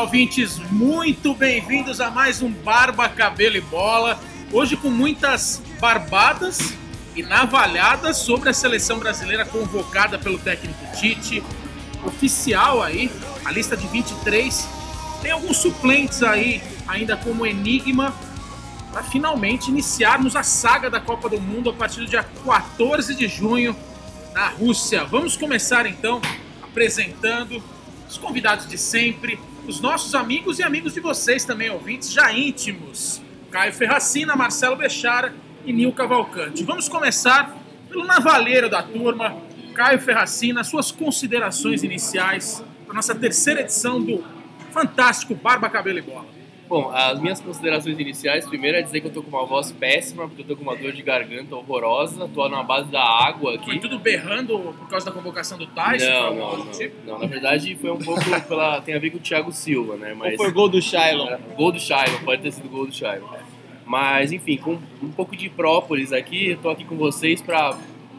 Olá, ouvintes, muito bem-vindos a mais um Barba, Cabelo e Bola. Hoje com muitas barbadas e navalhadas sobre a seleção brasileira convocada pelo técnico Tite. Oficial aí, a lista de 23. Tem alguns suplentes aí, ainda como enigma, para finalmente iniciarmos a saga da Copa do Mundo a partir do dia 14 de junho na Rússia. Vamos começar então apresentando os convidados de sempre, os nossos amigos e amigos de vocês também, ouvintes, já íntimos. Caio Ferracina, Marcelo Bechara e Nil Cavalcante. Vamos começar pelo navaleiro da turma, Caio Ferracina, suas considerações iniciais para nossa terceira edição do fantástico Barba, Cabelo e Bola. Bom, as minhas considerações iniciais, primeiro é dizer que eu tô com uma voz péssima, porque eu tô com uma dor de garganta horrorosa, tô na base da água aqui. Foi tudo berrando por causa da convocação do Tyson? Não, não, não, tipo? não. Na verdade, foi um pouco pela. tem a ver com o Thiago Silva, né? Mas, Ou foi gol do Shailon? É, gol do Shailon, pode ter sido gol do Shailon. Mas, enfim, com um pouco de própolis aqui, tô aqui com vocês para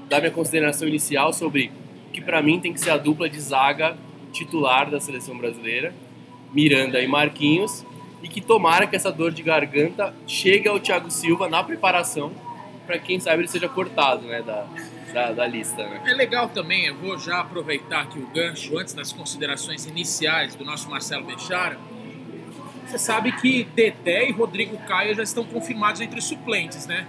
dar minha consideração inicial sobre o que para mim tem que ser a dupla de zaga titular da seleção brasileira, Miranda e Marquinhos e que tomara que essa dor de garganta chegue ao Thiago Silva na preparação para quem sabe ele seja cortado né, da, da, da, lista. Né? É legal também, eu vou já aproveitar aqui o gancho antes das considerações iniciais do nosso Marcelo Bechara. Você sabe que Dedé e Rodrigo Caio já estão confirmados entre os suplentes, né?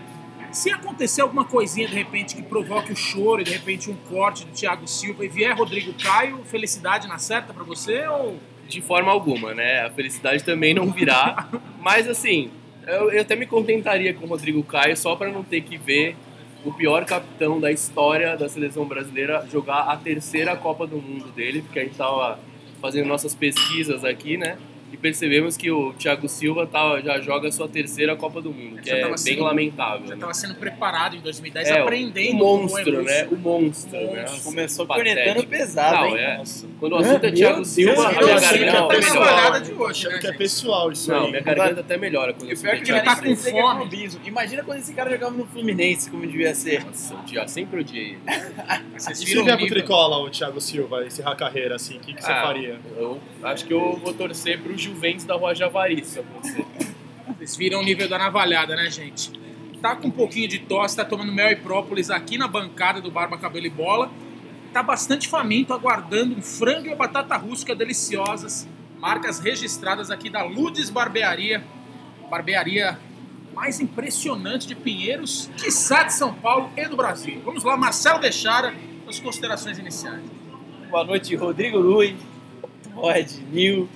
Se acontecer alguma coisinha de repente que provoque o choro e de repente um corte do Thiago Silva e vier Rodrigo Caio, felicidade na certa para você ou de forma alguma, né? A felicidade também não virá. Mas assim, eu, eu até me contentaria com o Rodrigo Caio só para não ter que ver o pior capitão da história da seleção brasileira jogar a terceira Copa do Mundo dele, porque a gente estava fazendo nossas pesquisas aqui, né? E percebemos que o Thiago Silva tá, já joga a sua terceira Copa do Mundo, que é bem sendo, lamentável. Já estava né? sendo preparado em 2010, é, aprendendo. O monstro, né? O monstro. Né? Começou cornetando pesado, não, hein? É. Quando o assunto é Thiago Silva, a minha garganta até melhora. De hoje, né, que é pessoal isso não, aí. minha garganta até melhora quando o pior é que ele tá com fome. Imagina quando esse cara jogava no Fluminense, como devia ser. Nossa, eu sempre odiei ele. Se vier pro Tricola, o Thiago Silva, encerrar a carreira, assim, o que, que você ah, faria? Eu acho que eu vou torcer pro Juventus da Rua Javari, se acontecer. Vocês viram o nível da navalhada, né, gente? Tá com um pouquinho de tosse, tá tomando mel e própolis aqui na bancada do Barba Cabelo e Bola. Tá bastante faminto, aguardando um frango e uma batata rústica deliciosas. Marcas registradas aqui da Ludes Barbearia. Barbearia mais impressionante de Pinheiros, quiçá de São Paulo e do Brasil. Vamos lá, Marcelo Deixara, as considerações iniciais. Boa noite, Rodrigo Luiz, Todd, Nil,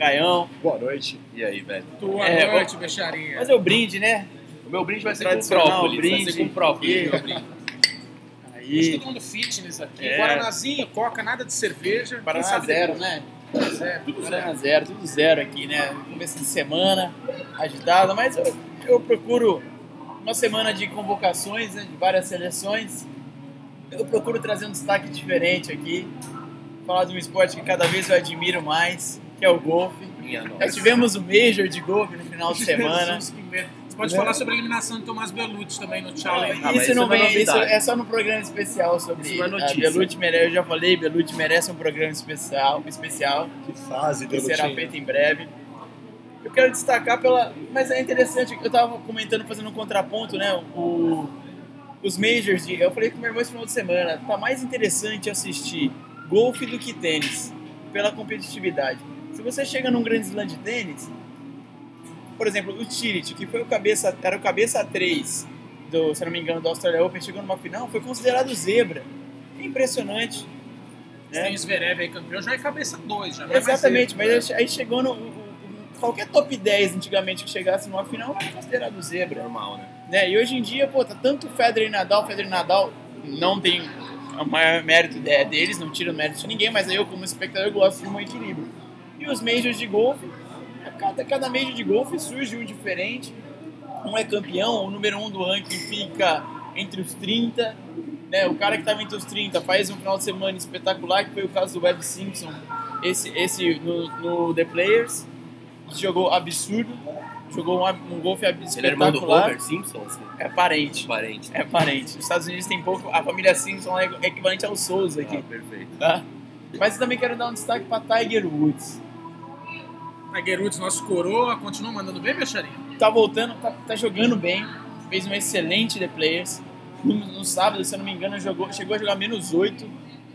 Caião. Boa noite. E aí, velho? Boa é, noite, vou... Bexarinha. Fazer o brinde, né? O meu brinde vai ser com própolis. Brinde. Vai ser com própolis. Aí. Todo mundo fitness aqui. É. Guaranazinho, coca, nada de cerveja. Paraná zero, né? Zero, tudo zero. zero, tudo zero aqui, né? Começo de semana, agitada, mas eu, eu procuro uma semana de convocações né, de várias seleções. Eu procuro trazer um destaque diferente aqui, falar de um esporte que cada vez eu admiro mais, que é o golfe. Nós tivemos o Major de golfe no final de semana. Você pode falar sobre a eliminação de Tomás Belucci também no Challenge. Ah, isso não vem, é isso é só no programa especial sobre isso. É notícia. Belucci merece, eu já falei, Belucci merece um programa especial, especial. Que fase, Que será feito em breve. Eu quero destacar pela, mas é interessante, eu estava comentando fazendo um contraponto, né, o, os majors de, eu falei com meu irmão esse final de semana, tá mais interessante assistir golfe do que tênis, pela competitividade. Se você chega num grande slam de tênis, por exemplo, o Tirit, que foi o cabeça, era o cabeça 3 do, se não me engano, do Australia Open, chegou numa final, foi considerado zebra. É impressionante. Né? Tem o Zverev aí campeão, já é cabeça 2, já Exatamente, mas né? aí chegou no. Qualquer top 10 antigamente que chegasse numa final era considerado zebra. Normal, né? né? E hoje em dia, pô, tá tanto Federer e Nadal, Federer e Nadal não tem o maior mérito deles, não tira o mérito de ninguém, mas eu, como espectador, gosto de um equilíbrio. Os majors de golfe, cada, cada major de golfe surge um diferente. Um é campeão, o número um do ranking fica entre os 30. Né? O cara que estava entre os 30 faz um final de semana espetacular, que foi o caso do Webb Simpson, esse, esse no, no The Players. Jogou absurdo, jogou um, um golfe espetacular. Ele é irmão do Homer Simpson? Assim. É parente. Parente. É parente. Os Estados Unidos tem pouco. A família Simpson é equivalente ao Souza aqui. Ah, perfeito. Tá? Mas eu também quero dar um destaque para Tiger Woods. Tiger Woods, nosso coroa, continua mandando bem, Becharinha? Tá voltando, tá, tá jogando bem, fez um excelente The Players. No, no, sábado, se eu não me engano, jogou, chegou a jogar menos 8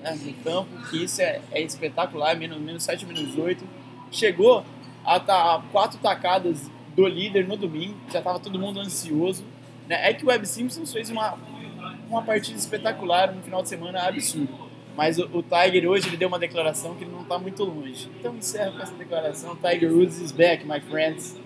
né, no campo, que isso é, é espetacular, menos, menos 7, menos 8. Chegou a, tá, a quatro tacadas do líder no domingo, já tava todo mundo ansioso. Né? É que o Web Simpsons fez uma, uma partida espetacular no final de semana absurdo. Mas o, o, Tiger hoje ele deu uma declaração que ele não está muito longe. Então encerra com essa declaração. Tiger Woods is back, my friends.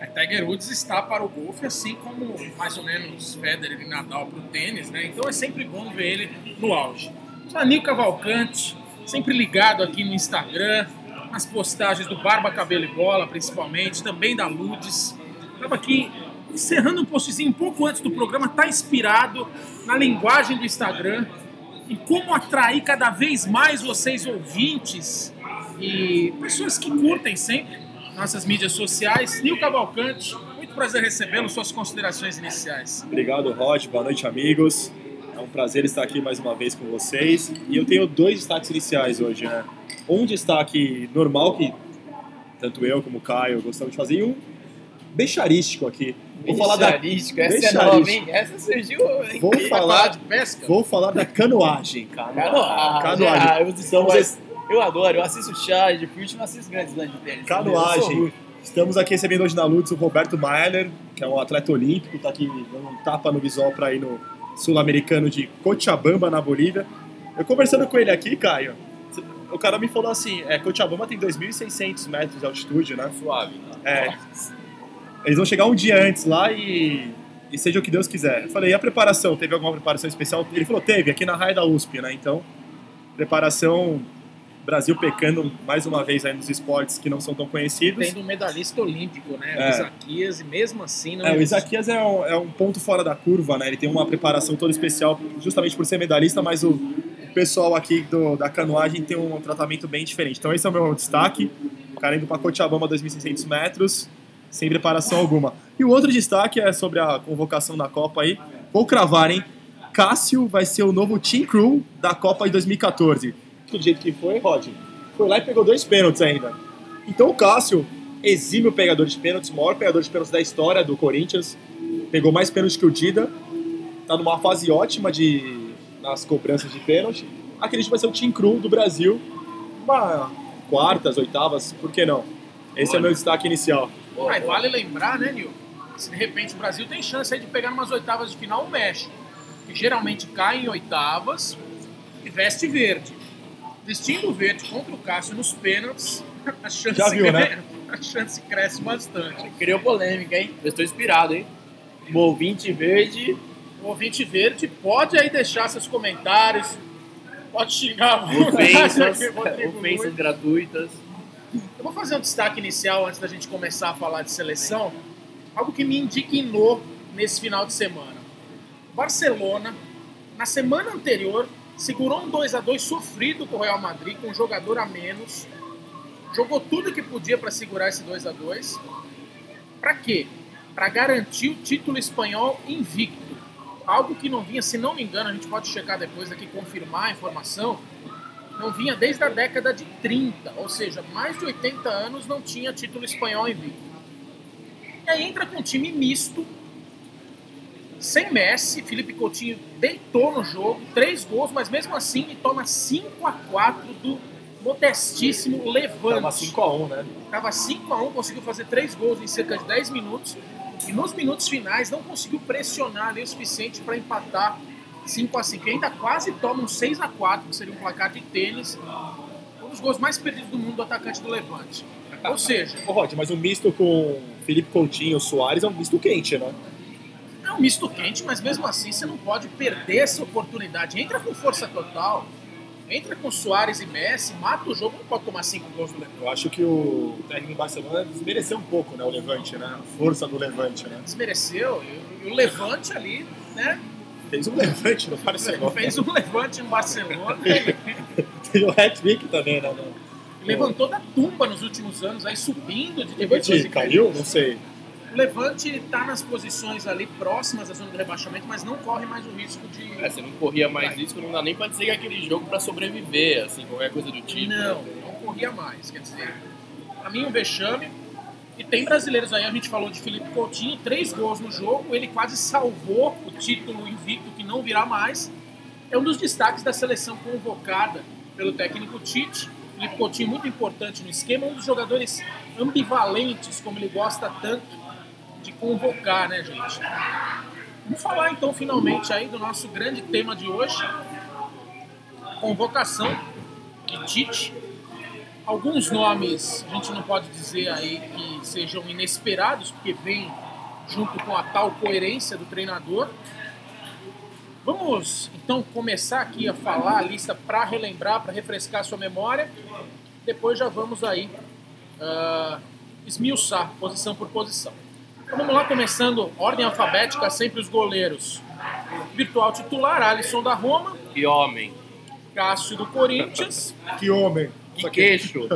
É, Tiger Woods está para o golfe, assim como mais ou menos Federer e Nadal para o tênis, né? Então é sempre bom ver ele no auge. Janil Cavalcante, sempre ligado aqui no Instagram, nas postagens do Barba Cabelo e Bola, principalmente, também da Ludes. Estava aqui encerrando um postzinho um pouco antes do programa, está inspirado na linguagem do Instagram e como atrair cada vez mais vocês ouvintes e pessoas que curtem sempre nossas mídias sociais. Nil Cavalcante, muito prazer recebê-lo, suas considerações iniciais. Obrigado, Rod, boa noite, amigos. É um prazer estar aqui mais uma vez com vocês. E eu tenho dois destaques iniciais hoje, né? Um destaque normal, que tanto eu como o Caio gostamos de fazer, e um beijarístico aqui. Vou falar da essa é nova, hein? Essa surgiu. Vou falar de pesca. Vou falar da canoagem. Canoagem. Canoagem. Ah, eu, Estamos... eu adoro, eu assisto chá de fute, não assisto grandes lãs de tênis. Canoagem. Estamos aqui recebendo hoje na Lutz o Roberto Mailer, que é um atleta olímpico, está aqui dando um tapa no visual para ir no Sul-Americano de Cochabamba, na Bolívia. Eu conversando com ele aqui, Caio, o cara me falou assim, é, Cochabamba tem 2.600 metros de altitude, né? Suave. É, eles vão chegar um dia antes lá e, e seja o que Deus quiser. Eu falei, e a preparação? Teve alguma preparação especial? Ele falou, teve, aqui na raia da USP, né? Então, preparação Brasil pecando mais uma vez aí nos esportes que não são tão conhecidos. Tendo um medalhista olímpico, né? É. O Isaquias, e mesmo assim não. É, o Isaquias é um, é um ponto fora da curva, né? Ele tem uma preparação toda especial, justamente por ser medalhista, mas o, o pessoal aqui do, da canoagem tem um tratamento bem diferente. Então, esse é o meu destaque. O cara indo para Cochabamba, 2.600 metros sem preparação alguma. E o outro destaque é sobre a convocação da Copa aí. Vou cravar, hein? Cássio vai ser o novo team crew da Copa de 2014. Do jeito que foi, Rod. Foi lá e pegou dois pênaltis ainda. Então o Cássio, exime o pegador de pênaltis, maior pegador de pênaltis da história do Corinthians. Pegou mais pênaltis que o Dida. Tá numa fase ótima de nas cobranças de pênalti. Acredito que vai ser o team crew do Brasil. Uma quartas, oitavas, por que não? Esse Olha. é o meu destaque inicial. Mas vale lembrar, né, Nil? Se de repente o Brasil tem chance aí de pegar umas oitavas de final o México, que geralmente cai em oitavas e veste verde. Vestindo verde contra o Cássio nos pênaltis, a chance, Já viu, né? a chance cresce bastante. Criou polêmica, hein? Eu estou inspirado, hein? O ouvinte verde. O ouvinte verde pode aí deixar seus comentários, pode xingar ofensas, ofensas gratuitas. Eu vou fazer um destaque inicial antes da gente começar a falar de seleção. Algo que me indignou nesse final de semana. Barcelona, na semana anterior, segurou um 2 a 2 sofrido com o Real Madrid, com um jogador a menos. Jogou tudo que podia para segurar esse 2 a 2 Para quê? Para garantir o título espanhol invicto. Algo que não vinha, se não me engano, a gente pode checar depois aqui, confirmar a informação, não vinha desde a década de 30, ou seja, mais de 80 anos não tinha título espanhol invicto. E aí entra com um time misto, sem Messi, Felipe Coutinho deitou no jogo, três gols, mas mesmo assim ele toma 5 a 4 do modestíssimo Levante. Tava 5 a 1 né? Tava 5 a 1 conseguiu fazer três gols em cerca de 10 minutos, e nos minutos finais não conseguiu pressionar ali o suficiente para empatar 5 a 5 ainda quase toma um 6 a 4 que seria um placar de tênis. Um dos gols mais perdidos do mundo do atacante do Levante. Ou seja. Ô, Rod, mas o misto com Felipe Coutinho e Soares é um misto quente, né? É um misto quente, mas mesmo assim você não pode perder essa oportunidade. Entra com força total. Entra com Soares e Messi, mata o jogo, não pode tomar cinco gols do Levante. Eu acho que o técnico em Barcelona desmereceu um pouco né, o Levante, né? A força do Levante, né? Desmereceu. E o Levante ali, né? Fez um levante no Barcelona. Fez um levante no Barcelona. Tem o hat-trick também, né? Levantou da tumba nos últimos anos, aí subindo de Levante caiu? Não sei. O Levante está nas posições ali próximas da zona de rebaixamento, mas não corre mais o risco de. É, você não corria mais risco, não dá nem para dizer que é aquele jogo para sobreviver, assim, qualquer coisa do tipo. Não, não corria mais. Quer dizer, Pra mim, um vexame. E tem brasileiros aí, a gente falou de Felipe Coutinho, três gols no jogo, ele quase salvou o título invicto que não virá mais. É um dos destaques da seleção convocada pelo técnico Tite. Felipe Coutinho muito importante no esquema, um dos jogadores ambivalentes, como ele gosta tanto de convocar, né, gente? Vamos falar então finalmente aí do nosso grande tema de hoje, convocação de Tite. Alguns nomes a gente não pode dizer aí que sejam inesperados, porque vem junto com a tal coerência do treinador. Vamos então começar aqui a falar a lista para relembrar, para refrescar a sua memória. Depois já vamos aí uh, esmiuçar posição por posição. Então vamos lá, começando ordem alfabética, sempre os goleiros. Virtual titular, Alisson da Roma. Que homem. Cássio do Corinthians. Que homem. Que queixo.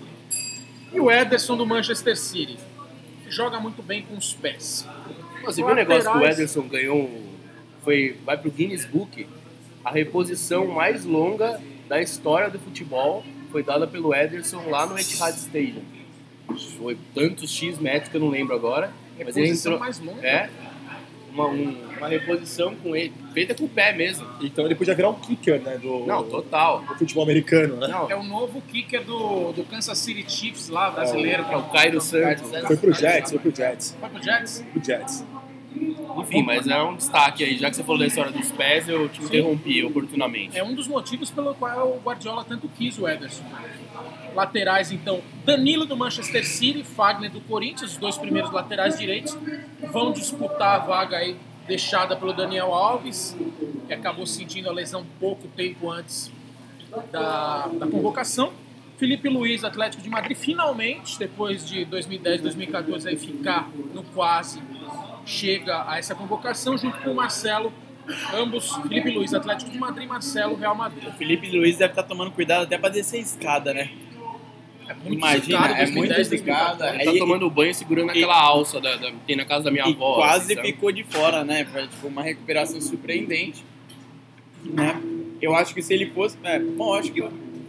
e o Ederson do Manchester City. Joga muito bem com os pés. Você viu o negócio que o Ederson ganhou? Foi, vai pro Guinness Book. A reposição mais longa da história do futebol foi dada pelo Ederson lá no Etihad Stadium. Foi tantos X metros que eu não lembro agora. Mas ele entrou. mais longa. É. Uma, um- uma reposição com ele, feita com o pé mesmo. Então ele podia virar um kicker, né? Do, Não, total. do futebol americano, né? Não, É o novo kicker do, do Kansas City Chiefs lá, brasileiro. é o Cairo Santos. Foi pro Jets, foi pro Jets. Foi pro Jets? Pro Jets. Enfim, mas é um destaque aí. Já que você falou da história dos pés, eu te interrompi oportunamente. É um dos motivos pelo qual o Guardiola tanto quis o Ederson. Laterais, então, Danilo do Manchester City, Fagner do Corinthians, os dois primeiros laterais direitos, vão disputar a vaga aí deixada pelo Daniel Alves, que acabou sentindo a lesão pouco tempo antes da, da convocação. Felipe Luiz, Atlético de Madrid, finalmente, depois de 2010, 2014, aí ficar no quase, chega a essa convocação, junto com o Marcelo, ambos, Felipe Luiz, Atlético de Madrid, Marcelo, Real Madrid. O Felipe Luiz deve estar tomando cuidado até pra descer a escada, né? É muito Imagina, é muito 2010, zicado. 2014. Ele tá tomando banho segurando aquela alça da, da- que tem na casa da minha e avó. quase assim, sabe? ficou de fora, né? Foi tipo, uma recuperação surpreendente. Né? Eu acho que se ele fosse. É, bom, acho que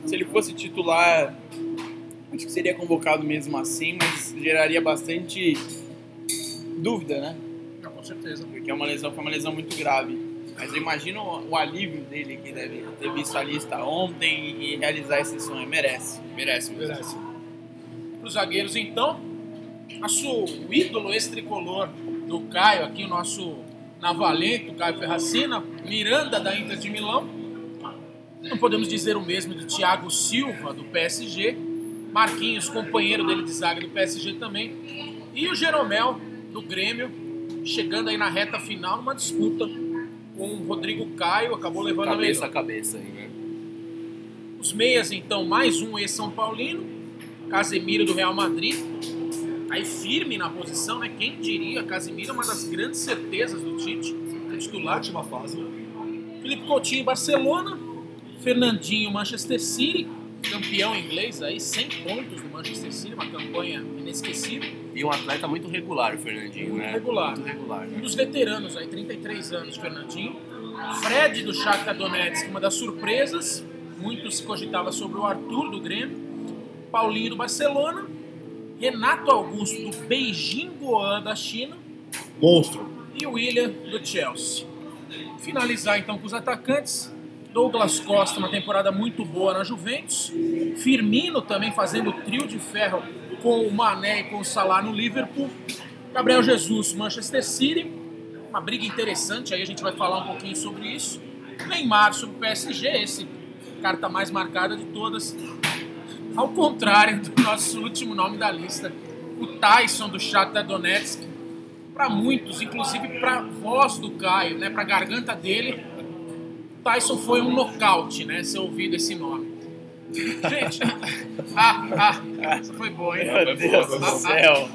se ele fosse titular, acho que seria convocado mesmo assim, mas geraria bastante dúvida, né? Certeza. Porque é uma lesão, foi uma lesão muito grave. Mas eu imagino o, alívio dele que deve ter visto a lista ontem e realizar esse sonho. Merece. Merece, merece. Para os zagueiros, então, nosso ídolo ex-tricolor do Caio, aqui o nosso navalento, Caio Ferracina, Miranda da Inter de Milão. Não podemos dizer o mesmo do Thiago Silva, do PSG. Marquinhos, companheiro dele de zaga do PSG também. E o Jeromel, do Grêmio, chegando aí na reta final, numa disputa com o Rodrigo Caio, acabou levando a Cabeça melhor. a cabeça aí, né? Os meias, então, mais um ex-São Paulino, Casemiro do Real Madrid. Aí firme na posição, né? Quem diria? Casemiro é uma das grandes certezas do Tite, titular. Última fase. Felipe Coutinho, Barcelona. Fernandinho, Manchester City. Campeão inglês aí, 100 pontos do Manchester City, uma campanha inesquecível. E um atleta muito regular, o Fernandinho, Muito né? regular. Muito regular, Um dos veteranos aí, 33 anos, Fernandinho. Fred do Shakhtar Donetsk, uma das surpresas. Muito se cogitava sobre o Arthur do Grêmio. Paulinho do Barcelona. Renato Augusto do Beijing Goan da China. Monstro. E o William do Chelsea. Finalizar então com os atacantes. Douglas Costa, uma temporada muito boa na Juventus. Firmino também fazendo trio de ferro com o Mané e com o Salah no Liverpool. Gabriel Jesus, Manchester City. Uma briga interessante, aí a gente vai falar um pouquinho sobre isso. Neymar sobre o PSG, esse carta mais marcada de todas. Ao contrário do nosso último nome da lista, o Tyson do Shakhtar Donetsk. Para muitos, inclusive para voz do Caio, né, para garganta dele, Tyson foi um nocaute, né, ser ouvido esse nome. Gente, ah, ah, essa foi boa, hein? Meu Deus do Ah, ah, céu.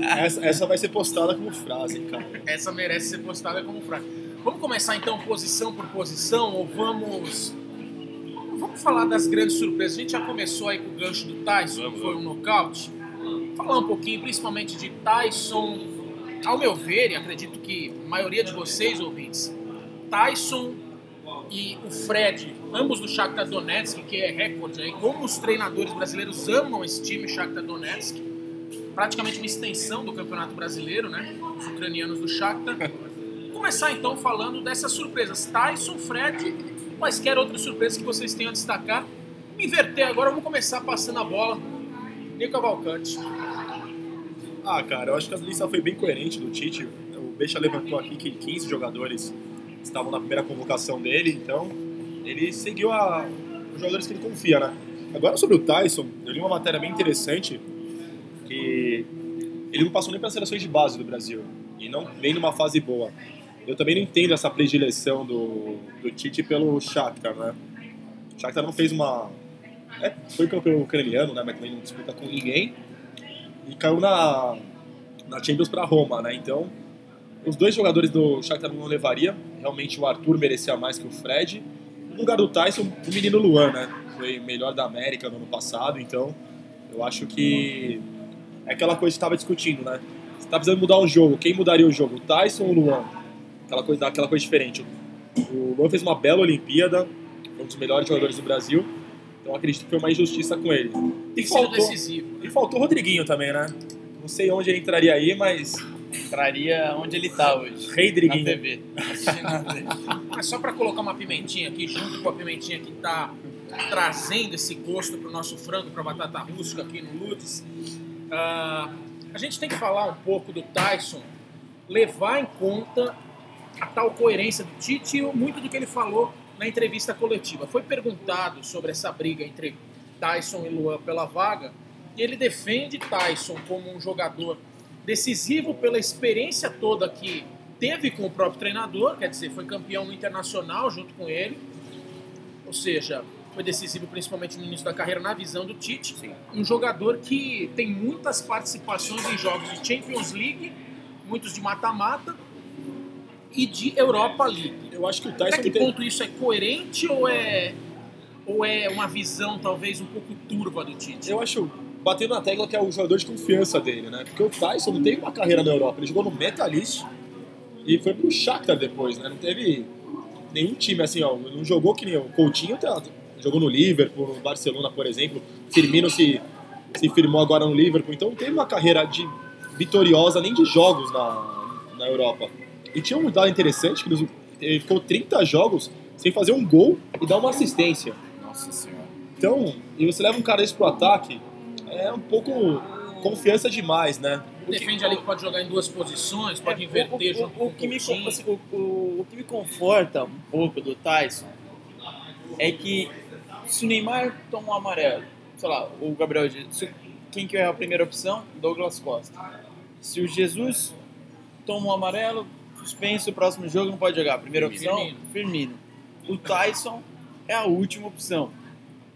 Essa, essa vai ser postada como frase, cara. Essa merece ser postada como frase. Vamos começar então posição por posição ou vamos vamos falar das grandes surpresas. A gente já começou aí com o gancho do Tyson, Vamos, que foi um nocaute. Falar um pouquinho, principalmente de Tyson. Ao meu ver, e acredito que a maioria de vocês ouvintes, Tyson e o Fred, ambos do Shakhtar Donetsk, que é recorde aí, como os treinadores brasileiros amam esse time, Shakhtar Donetsk, praticamente uma extensão do Campeonato Brasileiro, né? Os ucranianos do Shakhtar. Começar então falando dessas surpresas. Tyson, Fred, quaisquer outras surpresas que vocês tenham a destacar. Me inverter agora, vamos começar passando a bola. Nico Cavalcante. Ah, cara, eu acho que a lista foi bem coerente do Tite. O Beixa levantou aqui que 15 jogadores estavam na primeira convocação dele, então ele seguiu a, os jogadores que ele confia, né? Agora sobre o Tyson, eu li uma matéria bem interessante que ele não passou nem para as seleções de base do Brasil e não vem numa fase boa. Eu também não entendo essa predileção do, do Tite pelo Shakhtar, né? O Shakhtar não fez uma... É, foi campeão ucraniano, né? Mas também não disputa com ninguém. E caiu na, na Champions para Roma, né? Então, os dois jogadores do Shakhtar não levaria. Realmente o Arthur merecia mais que o Fred. No lugar do Tyson, o menino Luan, né? Foi melhor da América no ano passado, então eu acho que é aquela coisa que estava discutindo, né? Você tá precisando mudar um jogo, quem mudaria o jogo? O Tyson ou o Luan? Aquela coisa, aquela coisa diferente. O Luan fez uma bela Olimpíada, foi um dos melhores jogadores do Brasil, então acredito que foi uma injustiça com ele. E faltou, decisivo. E faltou o Rodriguinho também, né? Não sei onde ele entraria aí, mas entraria onde ele está hoje. Rei Driguinho. Na TV. Mas só para colocar uma pimentinha aqui, junto com a pimentinha que está trazendo esse gosto para o nosso frango, para batata rústica aqui no Lutz, uh, a gente tem que falar um pouco do Tyson, levar em conta a tal coerência do Tite e muito do que ele falou na entrevista coletiva. Foi perguntado sobre essa briga entre Tyson e Luan pela vaga, e ele defende Tyson como um jogador decisivo pela experiência toda que teve com o próprio treinador, quer dizer, foi campeão internacional junto com ele, ou seja, foi decisivo principalmente no início da carreira na visão do Tite. Sim. Um jogador que tem muitas participações em jogos de Champions League, muitos de mata-mata e de Europa League. Eu acho que o Tyson Até que tem... ponto isso é coerente ou é ou é uma visão talvez um pouco turva do Tite? Eu acho batendo na tecla que é o jogador de confiança dele, né? Porque o Tyson não teve uma carreira na Europa, ele jogou no Metalist e foi pro Shakhtar depois, né? Não teve nenhum time assim, ó, não jogou que nem o Coutinho, tá, jogou no Liverpool, no Barcelona, por exemplo. Firmino se, se firmou agora no Liverpool, então não teve uma carreira de vitoriosa nem de jogos na, na Europa. E tinha um dado interessante que ele ficou 30 jogos sem fazer um gol e dar uma assistência. Nossa senhora. Então, e você leva um cara desse pro ataque, é um pouco confiança demais, né? Defende ali que pode jogar em duas posições, pode é, inverter o, junto o, o, que me, assim, o, o, o que me conforta um pouco do Tyson é que se o Neymar toma um amarelo, sei lá, o Gabriel Jesus, quem que é a primeira opção? Douglas Costa. Se o Jesus toma um amarelo, suspenso, o próximo jogo não pode jogar. Primeira opção? Firmino. Firmino. O Tyson é a última opção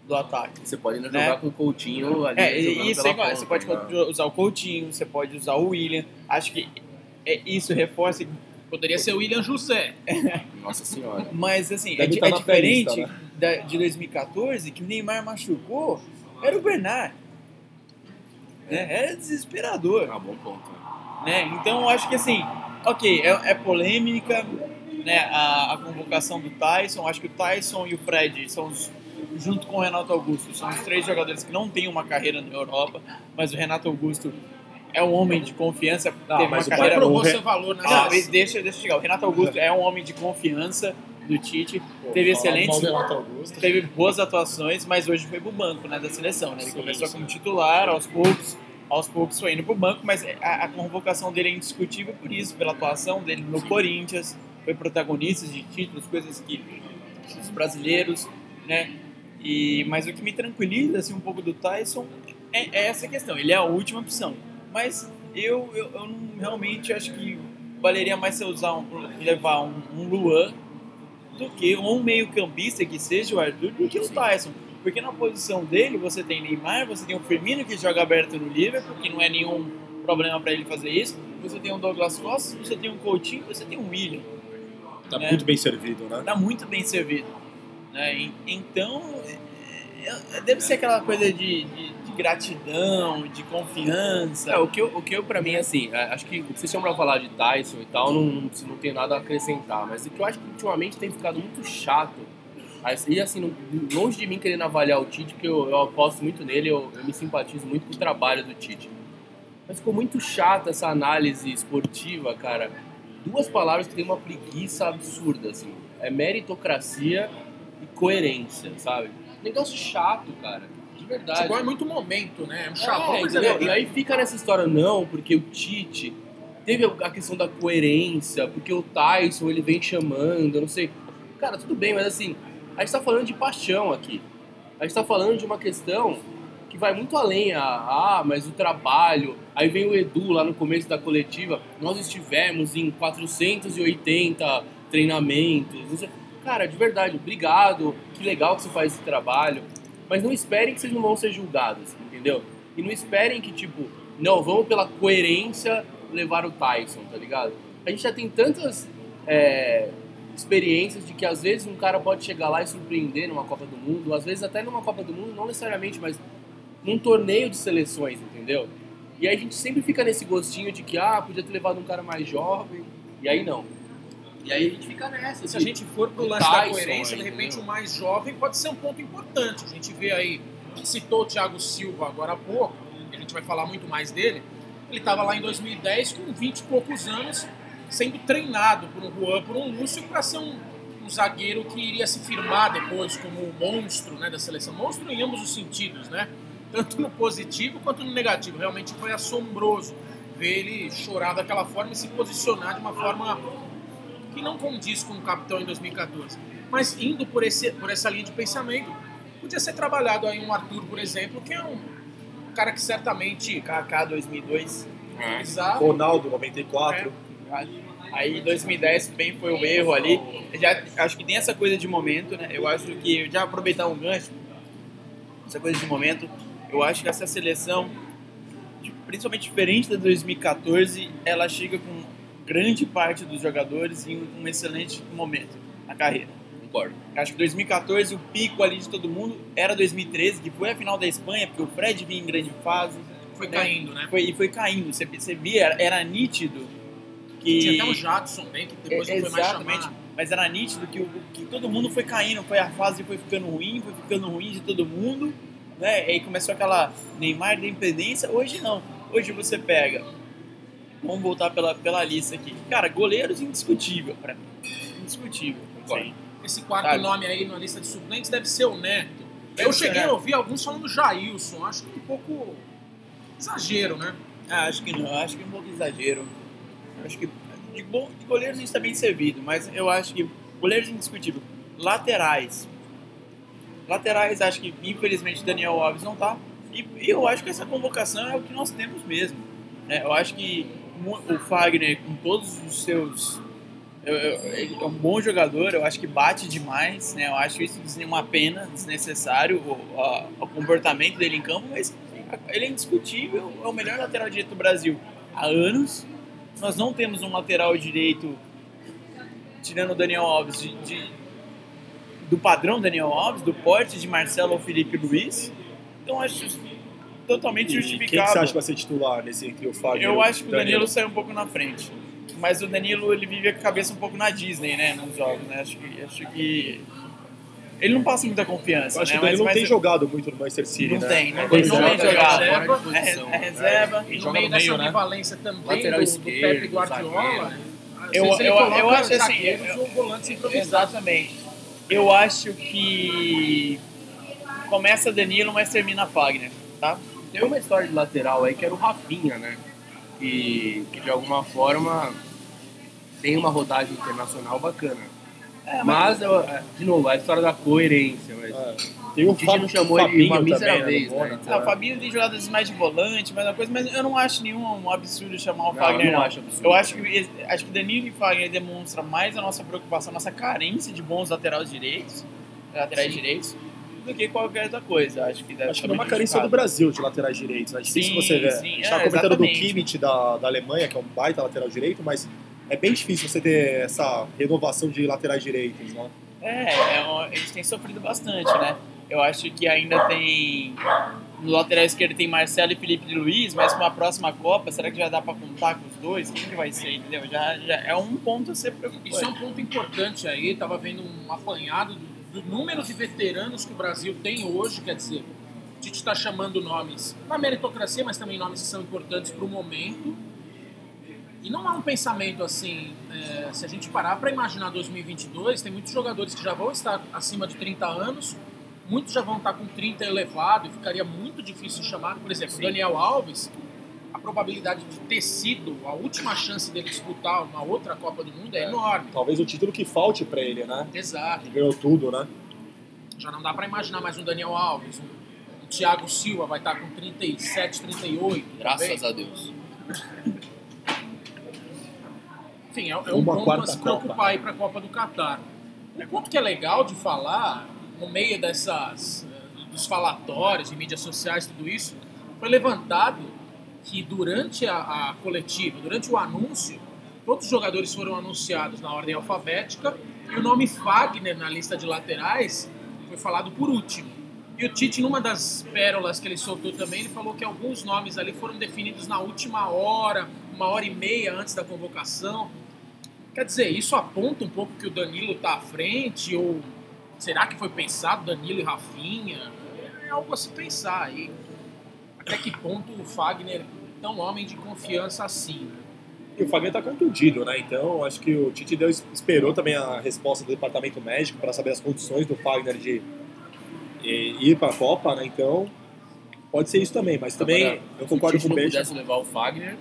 do ataque. Você pode ainda né? jogar com o Coutinho ali. É, isso é igual. Você pode né? usar o Coutinho, você pode usar o William. Acho que é, isso reforça. Poderia ser o William José. Nossa senhora. Mas assim, é, é diferente né? da, de 2014, que o Neymar machucou, era o Bernard. Né? Era desesperador. Ah, bom ponto. Né? Então eu acho que assim, ok, é, é polêmica né, a, a convocação do Tyson. Acho que o Tyson e o Fred são os junto com o Renato Augusto. São os três jogadores que não têm uma carreira na Europa, mas o Renato Augusto é um homem de confiança, não, teve uma carreira provou seu valor ah, deixa, deixa eu chegar. O Renato Augusto é um homem de confiança do Tite, Pô, teve excelentes, teve boas atuações, mas hoje foi pro banco, né, da seleção, né? Ele sim, começou sim. como titular, aos poucos, aos poucos foi indo pro banco, mas a, a convocação dele é indiscutível por isso, pela atuação dele no sim. Corinthians, foi protagonista de títulos, coisas que os brasileiros, né, e, mas o que me tranquiliza assim, um pouco do Tyson é, é essa questão. Ele é a última opção. Mas eu, eu, eu não, realmente acho que valeria mais você usar um, levar um, um Luan do que um meio-campista que seja o Arthur do que o Tyson. Porque na posição dele você tem Neymar, você tem o Firmino que joga aberto no Liverpool, que não é nenhum problema para ele fazer isso. Você tem o Douglas Costa, você tem um Coutinho, você tem um William. Tá né? muito bem servido, né? Tá muito bem servido. Né? Então, é, é, deve ser aquela coisa de, de, de gratidão, de confiança. É, o que eu, o que eu pra mim, assim, é, acho que vocês chamam pra falar de Tyson e tal, não, não, não tem nada a acrescentar, mas o que eu acho que ultimamente tem ficado muito chato, e assim, longe de mim querendo avaliar o Tite, que eu, eu aposto muito nele, eu, eu me simpatizo muito com o trabalho do Tite. Mas ficou muito chato essa análise esportiva, cara. Duas palavras que tem uma preguiça absurda, assim. É meritocracia e coerência, sabe? Negócio chato, cara. De verdade. Futebol é muito momento, né? É um chavão, É, mas é entendeu? E aí fica nessa história, não, porque o Tite teve a questão da coerência, porque o Tyson ele vem chamando, não sei. Cara, tudo bem, mas assim, a gente tá falando de paixão aqui. A gente tá falando de uma questão que vai muito além. Ah, mas o trabalho. Aí vem o Edu lá no começo da coletiva. Nós estivemos em 480 treinamentos. Cara, de verdade, obrigado. Que legal que você faz esse trabalho. Mas não esperem que vocês não vão ser julgados, entendeu? E não esperem que, tipo, não, vamos pela coerência levar o Tyson, tá ligado? A gente já tem tantas é, experiências de que às vezes um cara pode chegar lá e surpreender numa Copa do Mundo, às vezes até numa Copa do Mundo, não necessariamente, mas num torneio de seleções, entendeu? E aí a gente sempre fica nesse gostinho de que, ah, podia ter levado um cara mais jovem, e aí não. E aí a gente fica nessa. Se a de- gente for pro o lance da Tyson, coerência, de repente entendeu? o mais jovem pode ser um ponto importante. A gente vê aí, citou o Thiago Silva agora há pouco, a gente vai falar muito mais dele. Ele estava lá em 2010 com 20 e poucos anos, sendo treinado por um Juan, por um Lúcio, para ser um, um zagueiro que iria se firmar depois como o monstro né, da seleção. Monstro em ambos os sentidos, né? Tanto no positivo quanto no negativo. Realmente foi assombroso ver ele chorar daquela forma e se posicionar de uma forma que não condiz com o capitão em 2014. Mas indo por, esse, por essa linha de pensamento, podia ser trabalhado aí um Arthur, por exemplo, que é um cara que certamente. KK 2002. Exato. Ronaldo, 94. Aí 2010 bem foi o erro ali. Já, acho que tem essa coisa de momento, né? Eu acho que, já aproveitar um gancho, essa coisa de momento, eu acho que essa seleção, principalmente diferente da 2014, ela chega com grande parte dos jogadores em um, excelente momento na carreira. Concordo. Acho que 2014, o pico ali de todo mundo era 2013, que foi a final da Espanha, porque o Fred vinha em grande fase. Foi né? caindo, né? Foi, e foi caindo. Você, você via, era, era nítido que. Tinha até o Jadson bem, que depois não foi mais chamado. Mas era nítido que, o- que todo mundo foi caindo, foi a fase foi ficando ruim, foi ficando ruim de todo mundo, né? E aí começou aquela Neymar dependência. Hoje não. Hoje você pega. Vamos voltar pela, pela lista aqui. Cara, goleiros indiscutível pra mim. Indiscutível. Sim. Esse quarto Sabe? nome aí na lista de suplentes deve ser o Neto. Eu cheguei o a ouvir alguns falando Jailson. Acho que um pouco exagero, né? Ah, acho que não, acho que é um pouco exagero. Acho que de, bom, de goleiros a gente está bem servido, mas eu acho que goleiros indiscutível. Laterais. Laterais, acho que infelizmente Daniel Alves não tá. E, eu acho que essa convocação é o que nós temos mesmo. né? Eu acho que o Fagner, com todos os seus. eu- eu- ele é um bom jogador, eu acho que bate demais, né? Eu acho isso assim, uma pena, desnecessário, o, a- o comportamento dele em campo, mas ele é indiscutível, é o melhor lateral direito do Brasil há anos. Nós não temos um lateral direito, tirando o Daniel Alves, de, de- do padrão Daniel Alves, do porte de Marcelo ou Felipe Luiz. Então acho totalmente E quem que você acha que vai ser titular nesse entre o Fagner Eu acho que o Danilo saiu um pouco na frente. Mas o Danilo, ele vive com a cabeça um pouco na Disney, né? Nos jogos, né? Acho que... Acho que... Ele não passa muita confiança, Eu acho né? que o Danilo mas, não tem mas- jogado muito no Manchester City, Não né? tem, não É, tem, ele não tem jogado. É, posição. é reserva. E no meio dessa meio, né? ambivalência também Lateral do, do esquerdo, Pepe Guardiola, né? Eu- ele eu- eu acho assim, eu- improvisados. Exatamente. Eu acho que começa Danilo, mas termina Fagner, tá? Tem uma história de lateral aí que era o Rafinha, né? Que, que de alguma forma tem uma rodagem internacional bacana. É, Mas, eu- é, de novo, a história da coerência. Mas É. Tem o o Fa- não chamou ele Fabinho uma também, mísera né, vez, né? Mônaco. Ah, o Fabinho tem jogadas mais de volante, mais uma coisa, mas eu não acho nenhum um absurdo chamar o Não, Fagner. eu não não. acho absurdo. Eu acho que, acho que Danilo e Fagner demonstra mais a nossa preocupação, a nossa carência de bons laterais direitos, laterais direitos, do que qualquer outra coisa. Acho que deve Acho que é uma carência do. Brasil de laterais direitos. né? É difícil Sim, você ver. sim, a gente é, tá comentando do exatamente. Kimmich da, da Alemanha, que é um baita lateral direito, mas é bem difícil você ter essa renovação de laterais direitos, né? É, é um- a gente tem sofrido bastante, né? Eu acho que ainda tem No lateral esquerdo tem Marcelo e Felipe de Luiz, mas para a próxima Copa, será que já dá para contar com os dois? Quem que vai ser, entendeu? Já, já é um ponto a ser preocupante. Isso é um ponto importante aí, tava vendo um apanhado do, do número de veteranos que o Brasil tem hoje, quer dizer, a gente está chamando nomes na meritocracia, mas também nomes que são importantes para o momento. E não há um pensamento assim, é, se a gente parar para imaginar 2022, tem muitos jogadores que já vão estar acima de 30 anos, muitos já vão estar com 30 elevado e ficaria muito difícil chamar. Por exemplo, Daniel Alves, a probabilidade de ter sido a última chance dele disputar uma outra Copa do Mundo é, é enorme. Talvez o título que falte para ele, né? Exato. Ele ganhou tudo, né? Já não dá para imaginar mais um Daniel Alves, um, um Thiago Silva vai estar com 37, 38. Graças a Deus. Enfim, é, é um ponto a se preocupar aí para a Copa do Catar. Um ponto que é legal de falar, no meio dessas dos falatórios, de mídias sociais, tudo isso, foi levantado que durante a, a coletiva, durante o anúncio, todos os jogadores foram anunciados na ordem alfabética e o nome Fagner na lista de laterais foi falado por último. E o Tite, numa das pérolas que ele soltou também, ele falou que alguns nomes ali foram definidos na última hora, uma hora e meia antes da convocação. Quer dizer, isso aponta um pouco que o Danilo está à frente, ou será que foi pensado Danilo e Rafinha? É algo a se pensar aí. Até que ponto o Fagner é tão homem de confiança assim, né? E o Fagner está contundido, né? Então acho que o Tite deu, esperou também a resposta do departamento médico para saber as condições do Fagner de ir para a Copa, né? Então pode ser isso também, mas também Agora, eu concordo com o Beijo. Se pudesse levar o Fagner,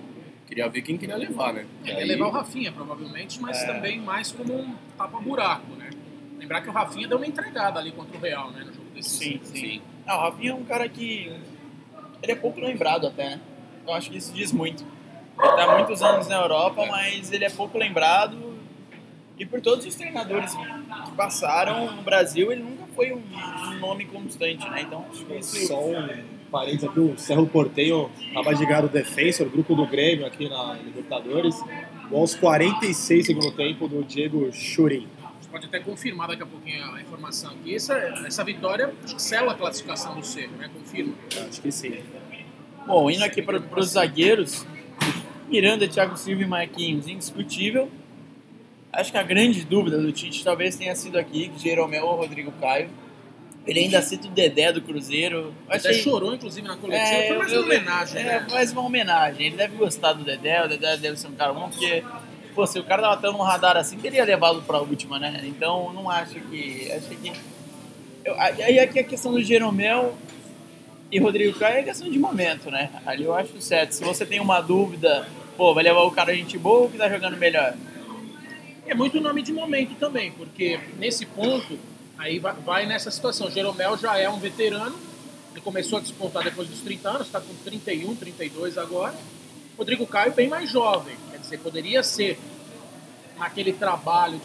queria ver quem queria levar, né? Queria levar o Rafinha, provavelmente, mas é... também mais como um tapa-buraco, né? Lembrar que o Rafinha deu uma entregada ali contra o Real, né? No jogo desse. Sim, sim. sim. Ah, o Rafinha é um cara que. Ele é pouco lembrado até, né? Eu acho que isso diz muito. Ele tá há muitos anos na Europa, mas ele é pouco lembrado. E por todos os treinadores que passaram no Brasil, ele nunca foi um, um nome constante, né? Então acho que isso. Só um parênteses aqui, o Cerro Porteio acaba de ganhar o Defensor, grupo do Grêmio aqui na Libertadores. Aos 46 segundo tempo do Diego Churin. Você pode até confirmar daqui a pouquinho a informação aqui. Essa, essa vitória sela a classificação do Cerro, né? Confirma. Acho que sim. Bom, indo aqui para os zagueiros, Miranda, Thiago Silva e Marquinhos, indiscutível. Acho que a grande dúvida do Tite talvez tenha sido aqui, Jeromel ou Rodrigo Caio. Ele ainda cita o Dedé do Cruzeiro. Achei... Até chorou, inclusive, na coletiva. É, Foi mais uma homenagem, é, né? mais uma homenagem. Ele deve gostar do Dedé, o Dedé deve ser um cara bom, porque pô, se o cara tava tendo um radar assim, teria levado pra última, né? Então, não acho que... Acho que... Eu, aí aqui a questão do Jeromel, e Rodrigo Caio é questão de momento, né? Ali eu acho certo. Se você tem uma dúvida, pô, vai levar o cara gente boa ou que tá jogando melhor? É muito nome de momento também, porque nesse ponto, aí vai nessa situação. Jeromel já é um veterano, ele começou a despontar depois dos 30 anos, está com 31, 32 agora. Rodrigo Caio bem mais jovem, dizer, poderia ser naquele trabalho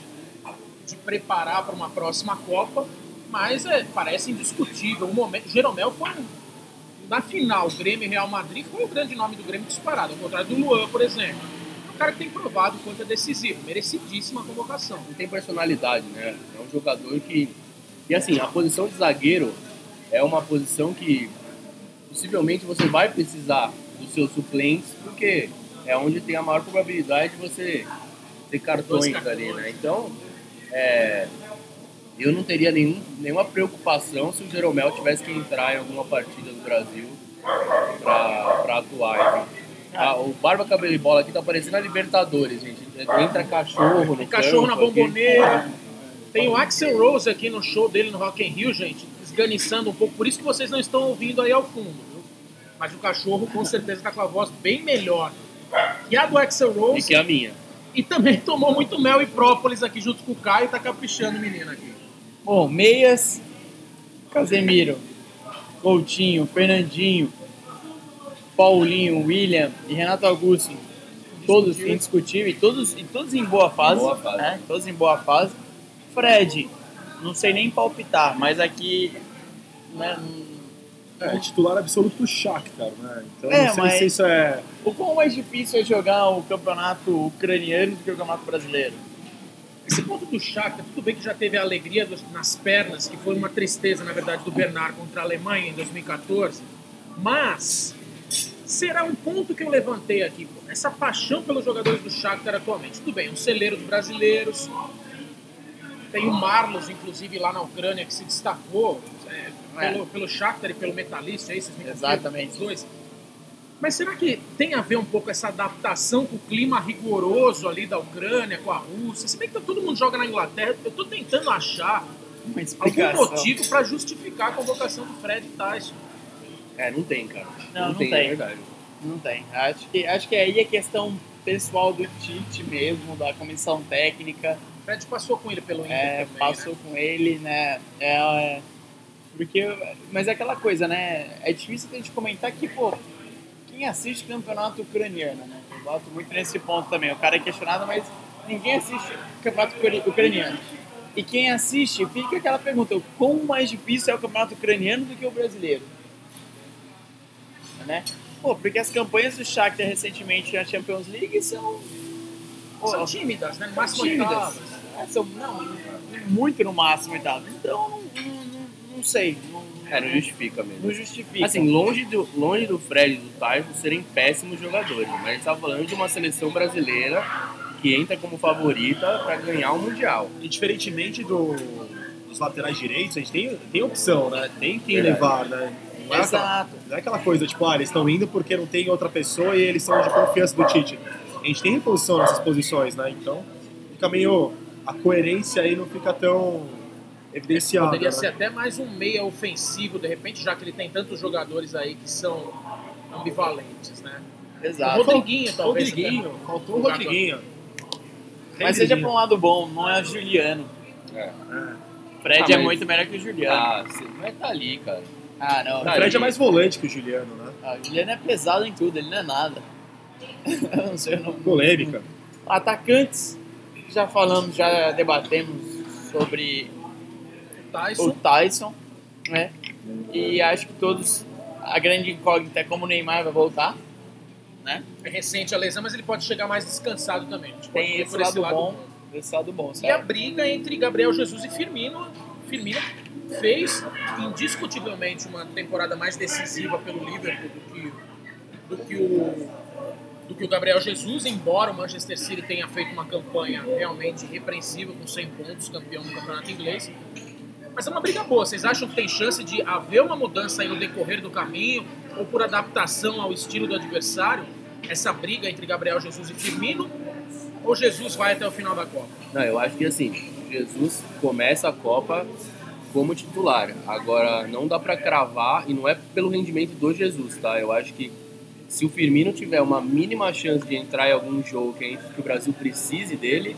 de, de preparar para uma próxima Copa, mas é, parece indiscutível. O momento, Jeromel foi na final, Grêmio e Real Madrid foi o grande nome do Grêmio disparado, ao contrário do Luan, por exemplo. É um cara que tem provado quanto é decisivo, merecidíssima a convocação. Ele tem personalidade, né? É um jogador que. E assim, a posição de zagueiro é uma posição que possivelmente você vai precisar dos seus suplentes, porque é onde tem a maior probabilidade de você ter cartões, cartões. ali, né? Então, é, eu não teria nenhum, nenhuma preocupação se o Jeromel tivesse que entrar em alguma partida do Brasil para atuar. Ah, o Barba Cabelo e Bola aqui tá parecendo a Libertadores, gente. Entra cachorro no cachorro na bomboneira. Tem o Axel Rose aqui no show dele no Rock in Rio, gente, esganiçando um pouco. Por isso que vocês não estão ouvindo aí ao fundo, viu? Mas o cachorro com certeza tá com a voz bem melhor que a do Axel Rose. E que a minha. E também tomou muito mel e própolis aqui junto com o Caio e tá caprichando o menino aqui. Bom, meias, Casemiro, Coutinho, Fernandinho, Paulinho, William e Renato Augusto, todos indiscutíveis, todos, e todos em boa fase, boa fase. Né? todos em boa fase. Fred, não sei nem palpitar, mas aqui né, é, titular absoluto do Shakhtar, né? Então é, não sei se isso é... O quão mais difícil é jogar o campeonato ucraniano do que o campeonato brasileiro? Esse ponto do Shakhtar, tudo bem que já teve a alegria nas pernas, que foi uma tristeza, na verdade, do Bernard contra a Alemanha em 2014, Mas será um ponto que eu levantei aqui, essa paixão pelos jogadores do Shakhtar atualmente. Tudo bem, um celeiro dos brasileiros, tem o Marlos, inclusive, lá na Ucrânia, que se destacou é, É. pelo, pelo Shakhtar e pelo Metalista, é isso? Vocês me? Exatamente. Os dois. Mas será que tem a ver um pouco essa adaptação com o clima rigoroso ali da Ucrânia, com a Rússia? Se bem que todo mundo joga na Inglaterra, eu tô tentando achar algum motivo para justificar a convocação do Fred Tyson. É, não tem, cara. Não, não é tem. verdade. Não tem. Acho que, acho que aí é questão pessoal do Tite mesmo, da comissão técnica. O Fred passou com ele pelo Inter É, também, passou com ele, né? É, é, porque, mas é aquela coisa, né? É difícil a gente comentar que, pô, quem assiste campeonato ucraniano, né? Eu boto muito nesse ponto também. O cara é questionado, mas ninguém assiste campeonato ucra- ucraniano. E quem assiste, fica aquela pergunta: o quão mais difícil é o campeonato ucraniano do que o brasileiro? Né? Pô, porque as campanhas do Shakhtar recentemente na Champions League são. pô, São tímidas, né? No máximo tímidas. É, são, não, muito no máximo e tal. Então, não, não, sei. Não, É, não justifica mesmo. não justifica. Assim, longe do, longe do Fred e do Tyson serem péssimos jogadores, mas a gente tá falando de uma seleção brasileira que entra como favorita para ganhar o Mundial. E diferentemente do, dos laterais direitos, a gente tem, tem opção, né? Tem quem Verdade. levar, né? Não é, aquela, Exato. não é aquela coisa, tipo, ah, eles estão indo porque não tem outra pessoa e eles são de confiança do Tite. A gente tem reposição nessas posições, né? Então, fica meio... A coerência aí não fica tão evidenciada. Poderia né? ser até mais um meia ofensivo, de repente, já que ele tem tantos jogadores aí que são ambivalentes, né? Exato. O Rodriguinho, talvez. Rodriguinho, até. faltou o Rodriguinho. Mas seja pra um lado bom, não é o Juliano. É. É. Fred Ah, é mas- muito melhor que o Juliano. Ah, você vai estar ali, cara. Ah, não. O Tá Fred ali. é mais volante que o Juliano, né? Ah, o Juliano é pesado em tudo, ele não é nada. Eu não sei o nome. Polêmica. Atacantes, já falamos, já debatemos sobre o Tyson. Tyson, né? E acho que todos, a grande incógnita é como o Neymar vai voltar, né? É recente a lesão, mas ele pode chegar mais descansado também. Tem esse por lado bom, esse lado bom, E a sabe? briga entre Gabriel Jesus e Firmino. Firmino fez indiscutivelmente uma temporada mais decisiva pelo Liverpool do que, do que o do que o Gabriel Jesus, embora o Manchester City tenha feito uma campanha realmente repreensível com 100 pontos, campeão do campeonato inglês. Mas é uma briga boa. Vocês acham que tem chance de haver uma mudança no decorrer do caminho ou por adaptação ao estilo do adversário? Essa briga entre Gabriel Jesus e Firmino? Ou Jesus vai até o final da Copa? Não, eu acho que assim, Jesus começa a Copa como titular. Agora, não dá pra cravar, e não é pelo rendimento do Jesus, tá? Eu acho que se o Firmino tiver uma mínima chance de entrar em algum jogo que o Brasil precise dele,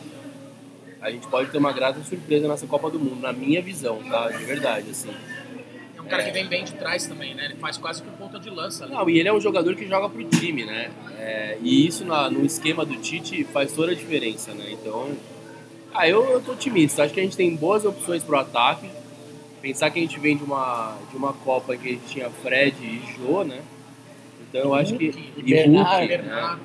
a gente pode ter uma grata surpresa nessa Copa do Mundo, na minha visão, tá? De verdade, assim. É um cara que vem bem de trás também, né? Ele faz quase que ponta de lança ali. Não, e ele é um jogador que joga pro time, né? É, e isso na- no esquema do Tite faz toda a diferença, né? Então, ah, eu, eu tô otimista. Acho que a gente tem boas opções pro ataque. Pensar que a gente vem de uma, de uma Copa que a gente tinha Fred e Jô, né? Então eu acho que. Hulk, E Bernard, Hulk, né? Bernardo.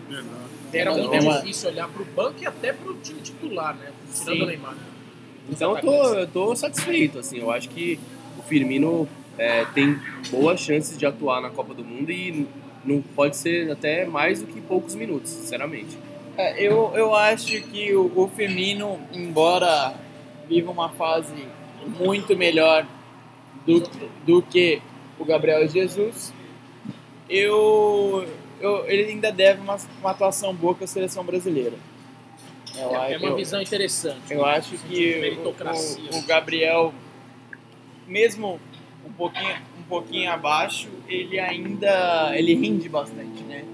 Era Tem muito uma- difícil olhar pro banco e até pro time titular, né? Tirando o Neymar. Então eu tô, eu tô satisfeito, assim. Eu acho que o Firmino é, tem boas chances de atuar na Copa do Mundo e não pode ser até mais do que poucos minutos, sinceramente. É, eu, eu acho que o, o Firmino, embora viva uma fase muito melhor do, do que o Gabriel Jesus, eu, eu, ele ainda deve uma, uma atuação boa com a seleção brasileira. Eu, É, é uma visão interessante. Eu acho Sentido que o, o- o Gabriel, mesmo um pouquinho, um pouquinho abaixo, ele ainda ele rende bastante, né?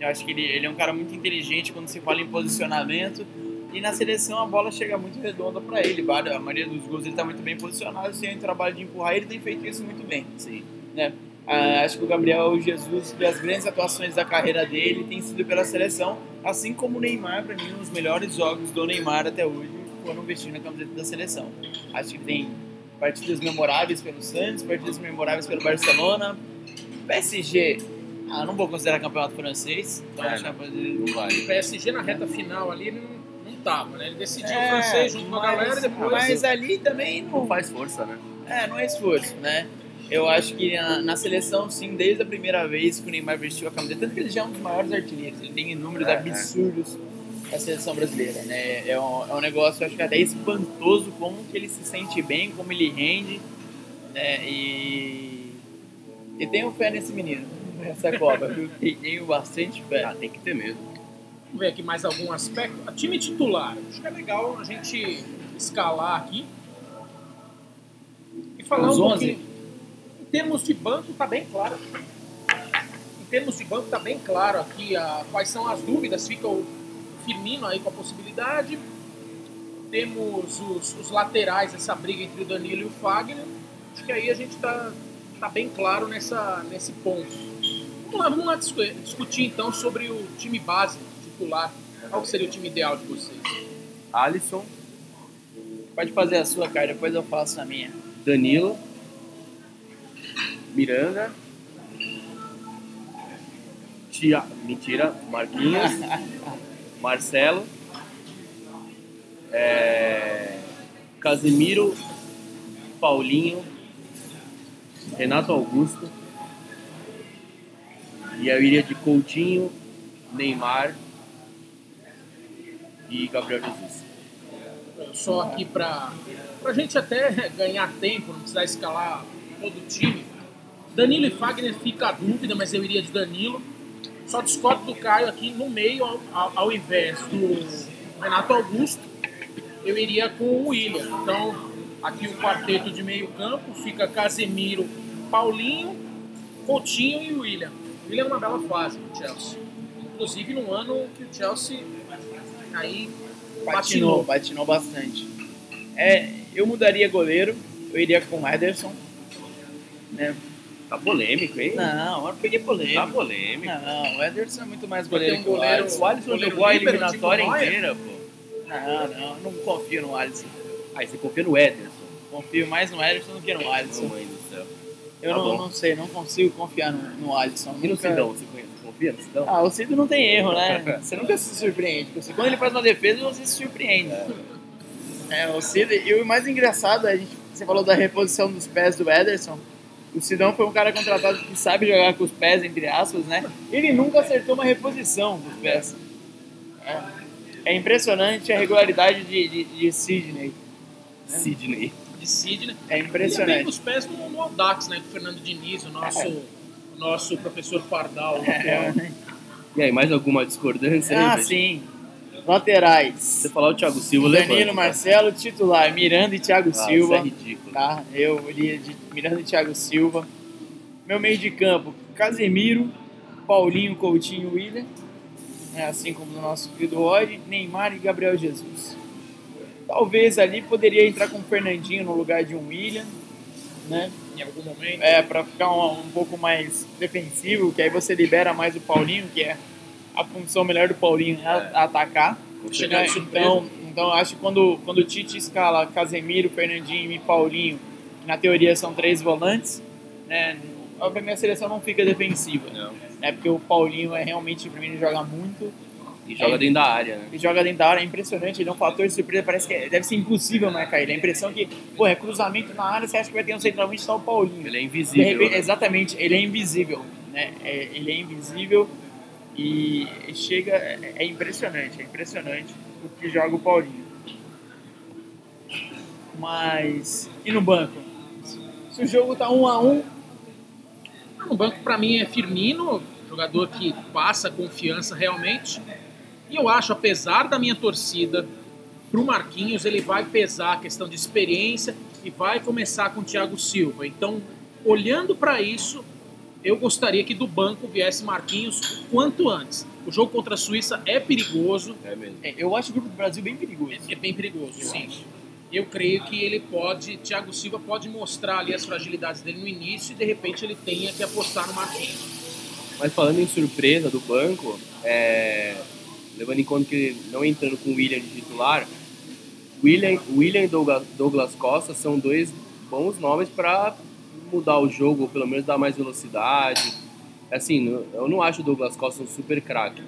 Eu acho que ele, ele é um cara muito inteligente quando se fala em posicionamento. E na seleção a bola chega muito redonda para ele. A maioria dos gols ele está muito bem posicionado. Se tem um trabalho de empurrar, ele tem feito isso muito bem. Sim. Né? Ah, acho que o Gabriel Jesus, das grandes atuações da carreira dele, tem sido pela seleção, assim como o Neymar, para mim, um dos melhores jogos do Neymar até hoje foram vestindo a camiseta da seleção. Acho que tem partidas memoráveis pelo Santos, partidas memoráveis pelo Barcelona. PSG, ah, não vou considerar campeonato francês, então É, acho que é coisa- Não vai. O PSG na reta final ali ele não, não tava, né? Ele decidiu É, o francês junto com a mas- galera e depois. Mas ali também não, Não faz força, né? é, não é esforço, né? Eu acho que na, na seleção, sim, desde a primeira vez que o Neymar vestiu a camiseta, tanto que ele já é um dos maiores artilheiros, ele tem números É, é. absurdos da seleção brasileira, né? É um, é um negócio, eu acho que até espantoso como que ele se sente bem, como ele rende, né? E, e tenho fé nesse menino, nessa Copa, viu? Tenho bastante fé. Ah, tem que ter mesmo. Vamos ver aqui mais algum aspecto. A time titular. Acho que é legal a gente escalar aqui. E falar Os um 11? pouquinho. Em termos de banco, tá bem claro. Em termos de banco, tá bem claro aqui a, quais são as dúvidas. Fica o Firmino aí com a possibilidade. Temos os, os laterais, essa briga entre o Danilo e o Fagner. Acho que aí a gente tá, tá bem claro nessa, nesse ponto. Vamos lá, vamos lá discu- discutir então sobre o time base titular. Qual seria o time ideal de vocês? Alisson, Pode fazer a sua, cara, depois eu faço a minha. Danilo, Miranda, Tia... Mentira, Marquinhos, Marcelo, é, Casemiro, Paulinho, Renato Augusto, e eu iria de Coutinho, Neymar e Gabriel Jesus. Só aqui para a gente até ganhar tempo, não precisar escalar todo o time. Danilo e Fagner fica a dúvida, mas eu iria de Danilo. Só discordo do Caio aqui no meio, ao, ao- ao invés do Renato Augusto, eu iria com o William. Então, aqui o quarteto de meio campo fica Casemiro, Paulinho, Coutinho e William. William é uma bela fase no Chelsea. Inclusive num ano que o Chelsea aí Patinou, patinou. patinou bastante. É, eu mudaria goleiro, eu iria com o Ederson. Né? Tá polêmico, hein? Não, eu peguei polêmico. Tá polêmico. Não, o Ederson é muito mais goleiro um que o Alisson. O Alisson jogou a eliminatória inteira, pô. Não, não, não confio no Alisson. Aí você confia no Ederson. Confio mais no Ederson do que no Alisson. Mamãe do céu. Eu Tá não, não sei, não consigo confiar no, no Alisson. E no Nunca- Sidão, você conhece? Confia no Sidão? Ah, o Cido não tem erro, né? Você nunca se surpreende. Porque Quando ele faz uma defesa, você se surpreende. É, o Cido, e o mais engraçado, a gente, você falou da reposição dos pés do Ederson. O Sidão foi um cara contratado que sabe jogar com os pés, entre aspas, né? Ele nunca acertou uma reposição dos pés. É, é impressionante a regularidade de, de, de Sidney. Sidney. de Sidney. É E também impressionante. os pés no, no Audax, né? Com o Fernando Diniz, o nosso, o nosso professor Pardal. É. E aí, mais alguma discordância? aí, Ah, velho? sim. Laterais. Se você falar o Thiago Silva, Danilo, levanta. Marcelo, titular. Miranda e Thiago Ah, Silva. Isso é ridículo. tá? Eu iria de Miranda e Thiago Silva. Meu meio de campo, Casemiro, Paulinho, Coutinho, William. É, assim como o nosso querido Rod, Neymar e Gabriel Jesus. Talvez ali poderia entrar com o Fernandinho no lugar de um William, né? Em algum momento. É, para ficar um, um pouco mais defensivo, que aí você libera mais o Paulinho, que é a função melhor do Paulinho é a- atacar. Chegar. Então, então acho que quando, quando o Tite escala Casemiro, Fernandinho e Paulinho, que na teoria são três volantes, né? A minha seleção não fica defensiva, Não. né? Porque o Paulinho é realmente, pra mim, ele joga muito. E joga É. dentro da área, né? Ele joga dentro da área, é impressionante, ele é um fator de surpresa, parece que é- deve ser impossível marcar ele. A impressão que, pô, é cruzamento na área, você acha que vai ter um centralmente só o Paulinho. Ele é invisível. repente, né? exatamente, ele é invisível, né? É, ele é invisível e chega, é, é impressionante, é impressionante o que joga o Paulinho. Mas e no banco? Se o jogo tá um a um, No banco, para mim, é Firmino, jogador que passa confiança realmente. E eu acho, apesar da minha torcida, pro Marquinhos, ele vai pesar a questão de experiência e vai começar com o Thiago Silva. Então, olhando para isso, eu gostaria que do banco viesse Marquinhos o quanto antes. O jogo contra a Suíça é perigoso, É mesmo. é, eu acho o grupo do Brasil bem perigoso. é bem perigoso, sim. Eu creio que ele pode, Thiago Silva pode mostrar ali as fragilidades dele no início e de repente ele tenha que apostar no Marquinhos. Mas falando em surpresa do banco, é, levando em conta que não entrando com o William de titular, William, William e Douglas, Douglas Costa são dois bons nomes para mudar o jogo, ou pelo menos dar mais velocidade. Assim, eu não acho o Douglas Costa um super craque,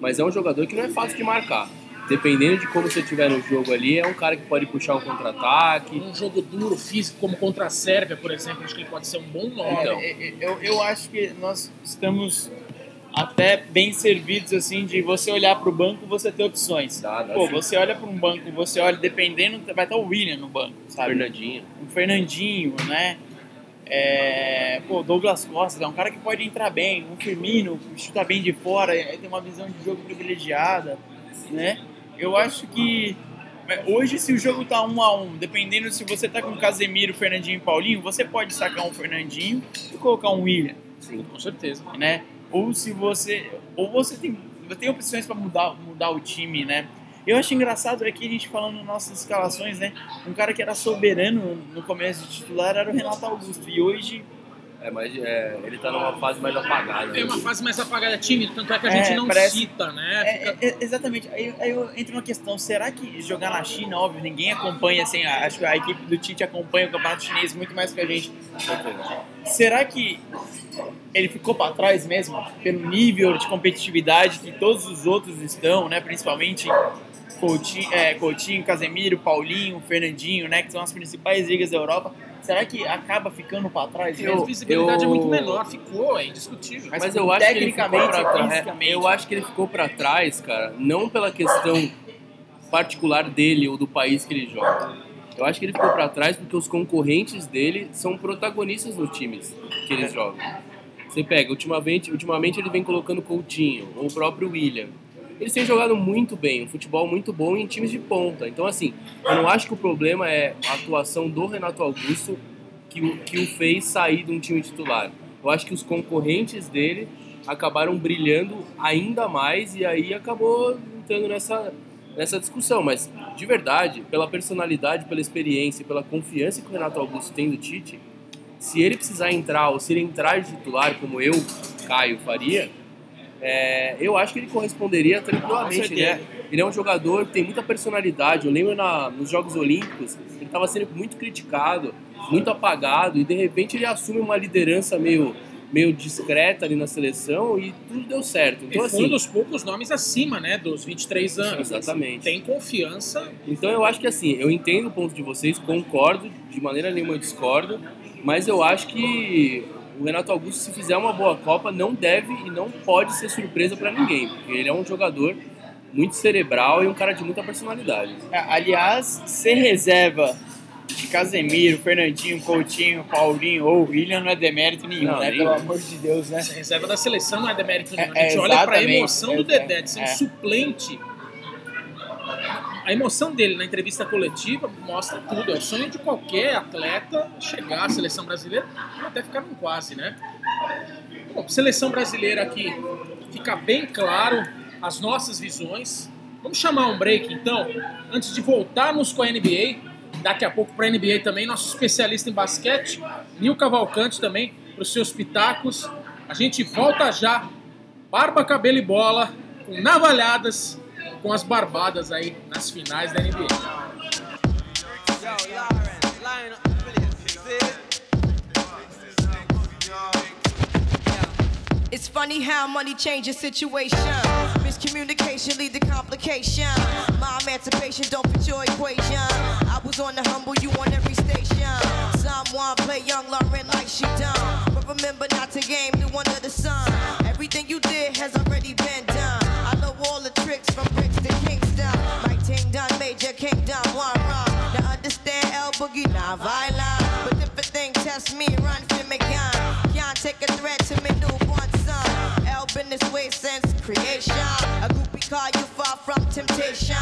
mas é um jogador que não é fácil de marcar. dependendo de como você estiver no jogo ali, é um cara que pode puxar um contra-ataque. Um jogo duro, físico, como contra a Sérvia, por exemplo, acho que ele pode ser um bom nome. Então. É, é, Eu, eu acho que nós estamos até bem servidos assim de você olhar para o banco você ter opções. Dá, dá Pô, sim. você olha para um banco, você olha, dependendo, vai estar o William no banco, sabe? Fernandinho. o Fernandinho, né? É, pô, Douglas Costa é um cara que pode entrar bem, um Firmino chuta bem de fora, é, tem uma visão de jogo privilegiada, né? Eu acho que é, hoje se o jogo tá um a um, dependendo se você tá com Casemiro, Fernandinho e Paulinho, você pode sacar um Fernandinho e colocar um William, Sim. Com certeza. né? Ou se você, ou você tem, tem opções para mudar, mudar o time, né? Eu acho engraçado aqui a gente falando nas nossas escalações, né? Um cara que era soberano no começo de titular era o Renato Augusto. E hoje É, mas é, ele tá numa fase mais apagada. É né? uma fase mais apagada, time, tanto é que a É, gente não parece- cita, né? É, Fica- é, é, exatamente. Aí, aí eu entro numa questão: será que jogar na China, óbvio, ninguém acompanha assim? a- Acho que a equipe do Tite acompanha o campeonato chinês muito mais que a gente. Será que ele ficou para trás mesmo pelo nível de competitividade que todos os outros estão, né? Principalmente Coutinho, é, Coutinho, Casemiro, Paulinho, Fernandinho, né? Que são as principais ligas da Europa. Será que acaba ficando para trás a mesmo? visibilidade eu- é muito menor, ficou, é indiscutível. Mas Mas eu acho que ele ficou tecnicamente pra trás. fisicamente. Eu acho que ele ficou pra trás, cara, não pela questão particular dele ou do país que ele joga. Eu acho que ele ficou pra trás porque os concorrentes dele são protagonistas nos times que eles jogam. Você pega, ultimamente, ultimamente ele vem colocando Coutinho, ou o próprio William. Eles têm jogado muito bem, um futebol muito bom em times de ponta. Então, assim, eu não acho que o problema é a atuação do Renato Augusto que o, que o fez sair de um time titular. Eu acho que os concorrentes dele acabaram brilhando ainda mais e aí acabou entrando nessa, nessa discussão. Mas, de verdade, pela personalidade, pela experiência, pela confiança que o Renato Augusto tem do Tite, se ele precisar entrar ou se ele entrar de titular, como eu, Caio, faria, é, eu acho que ele corresponderia tranquilamente. Ele é, certeza. ele é um jogador que tem muita personalidade. Eu lembro na, nos Jogos Olímpicos, ele estava sendo muito criticado, muito apagado, e de repente ele assume uma liderança meio, meio discreta ali na seleção e tudo deu certo. Então, foi um assim, dos poucos nomes acima, né, dos 23 anos. Exatamente. Tem confiança. Então eu acho que assim, eu entendo o ponto de vocês, concordo, de maneira nenhuma eu discordo, mas eu acho que o Renato Augusto, se fizer uma boa Copa, não deve e não pode ser surpresa para ninguém, porque ele é um jogador muito cerebral e um cara de muita personalidade. É, Aliás, ser reserva de Casemiro, Fernandinho, Coutinho, Paulinho ou William não é demérito nenhum, Não, né? Pelo amor de Deus, né? Essa reserva da seleção não é demérito nenhum. É, a gente olha para a emoção do É, Dedé de ser um é. suplente. A emoção dele na entrevista coletiva mostra tudo. É o sonho de qualquer atleta chegar à seleção brasileira até ficar num quase, né? Bom, seleção brasileira aqui fica bem claro as nossas visões. Vamos chamar um break então, antes de voltarmos com a NBA. Daqui a pouco para a NBA também, nosso especialista em basquete, Nil Cavalcante também, para os seus pitacos. A gente volta já, barba, cabelo e bola, com navalhadas, com as barbadas aí nas finais da NBA. It's funny how money changes situation. Miscommunication lead to complication. My emancipation don't fit your equation. I was on the humble, you on every station. Someone play young Lauren like she done. But remember not to game the one under the sun. Everything you did has already been done. All the tricks from bricks to Kingston. My ting done, major kingdom, one run. Now understand L Boogie, not violent. But if a thing test me, run for me gun. Can't take a threat to me newborn son. L been this way since creation. A groupie call you far from temptation.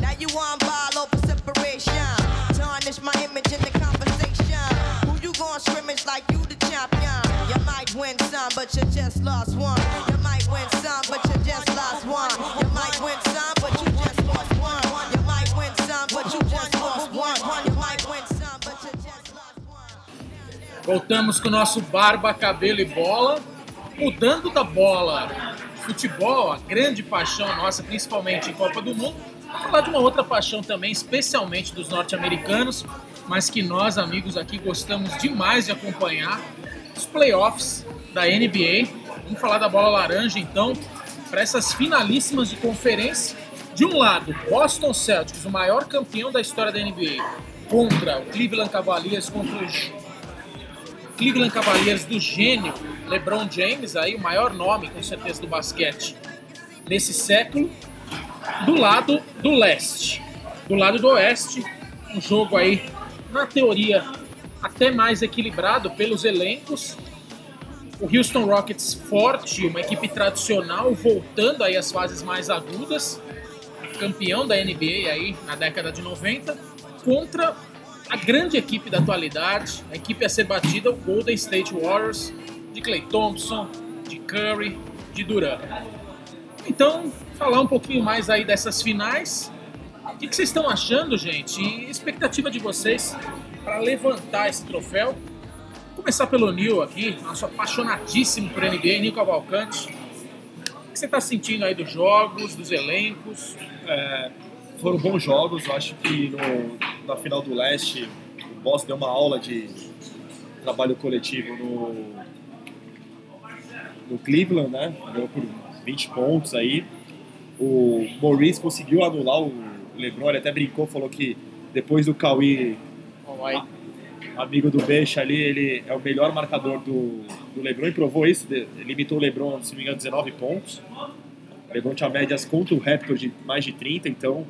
Now you on ball over separation. Tarnish my image in the conversation. Who you gon' scrimmage like you the champion? You might win some, but you just lost one. Voltamos com o nosso barba, cabelo e bola. Mudando da bola, futebol, a grande paixão nossa, principalmente em Copa do Mundo. Vou falar de uma outra paixão também, especialmente dos norte-americanos, mas que nós, amigos aqui, gostamos demais de acompanhar. Os playoffs da NBA. Vamos falar da bola laranja, então, para essas finalíssimas de conferência. De um lado, Boston Celtics, o maior campeão da história da NBA, contra o Cleveland Cavaliers, contra o Cleveland Cavaliers do gênio LeBron James, aí o maior nome com certeza do basquete nesse século. Do lado do leste, do lado do oeste, um jogo aí na teoria até mais equilibrado pelos elencos. O Houston Rockets forte, uma equipe tradicional, voltando aí às fases mais agudas, campeão da NBA aí na década de 90, contra a grande equipe da atualidade, a equipe a ser batida, o Golden State Warriors, de Clay Thompson, de Curry, de Durant. Então, falar um pouquinho mais aí dessas finais. O que, que vocês estão achando, gente? E expectativa de vocês para levantar esse troféu. Vou começar pelo Nil aqui, nosso apaixonadíssimo por NBA, Nil Cavalcante. O que você está sentindo aí dos jogos, dos elencos? É, foram bons jogos, eu acho que no, na final do leste o Boston deu uma aula de trabalho coletivo no, no Cleveland, né? Ganhou por 20 pontos aí. O Maurice conseguiu anular o LeBron, ele até brincou, falou que depois do Cauê, amigo do Beixa ali, ele é o melhor marcador do, do LeBron e provou isso, de- limitou o LeBron, se não me engano, 19 pontos. O LeBron tinha médias contra o Raptor de mais de 30, então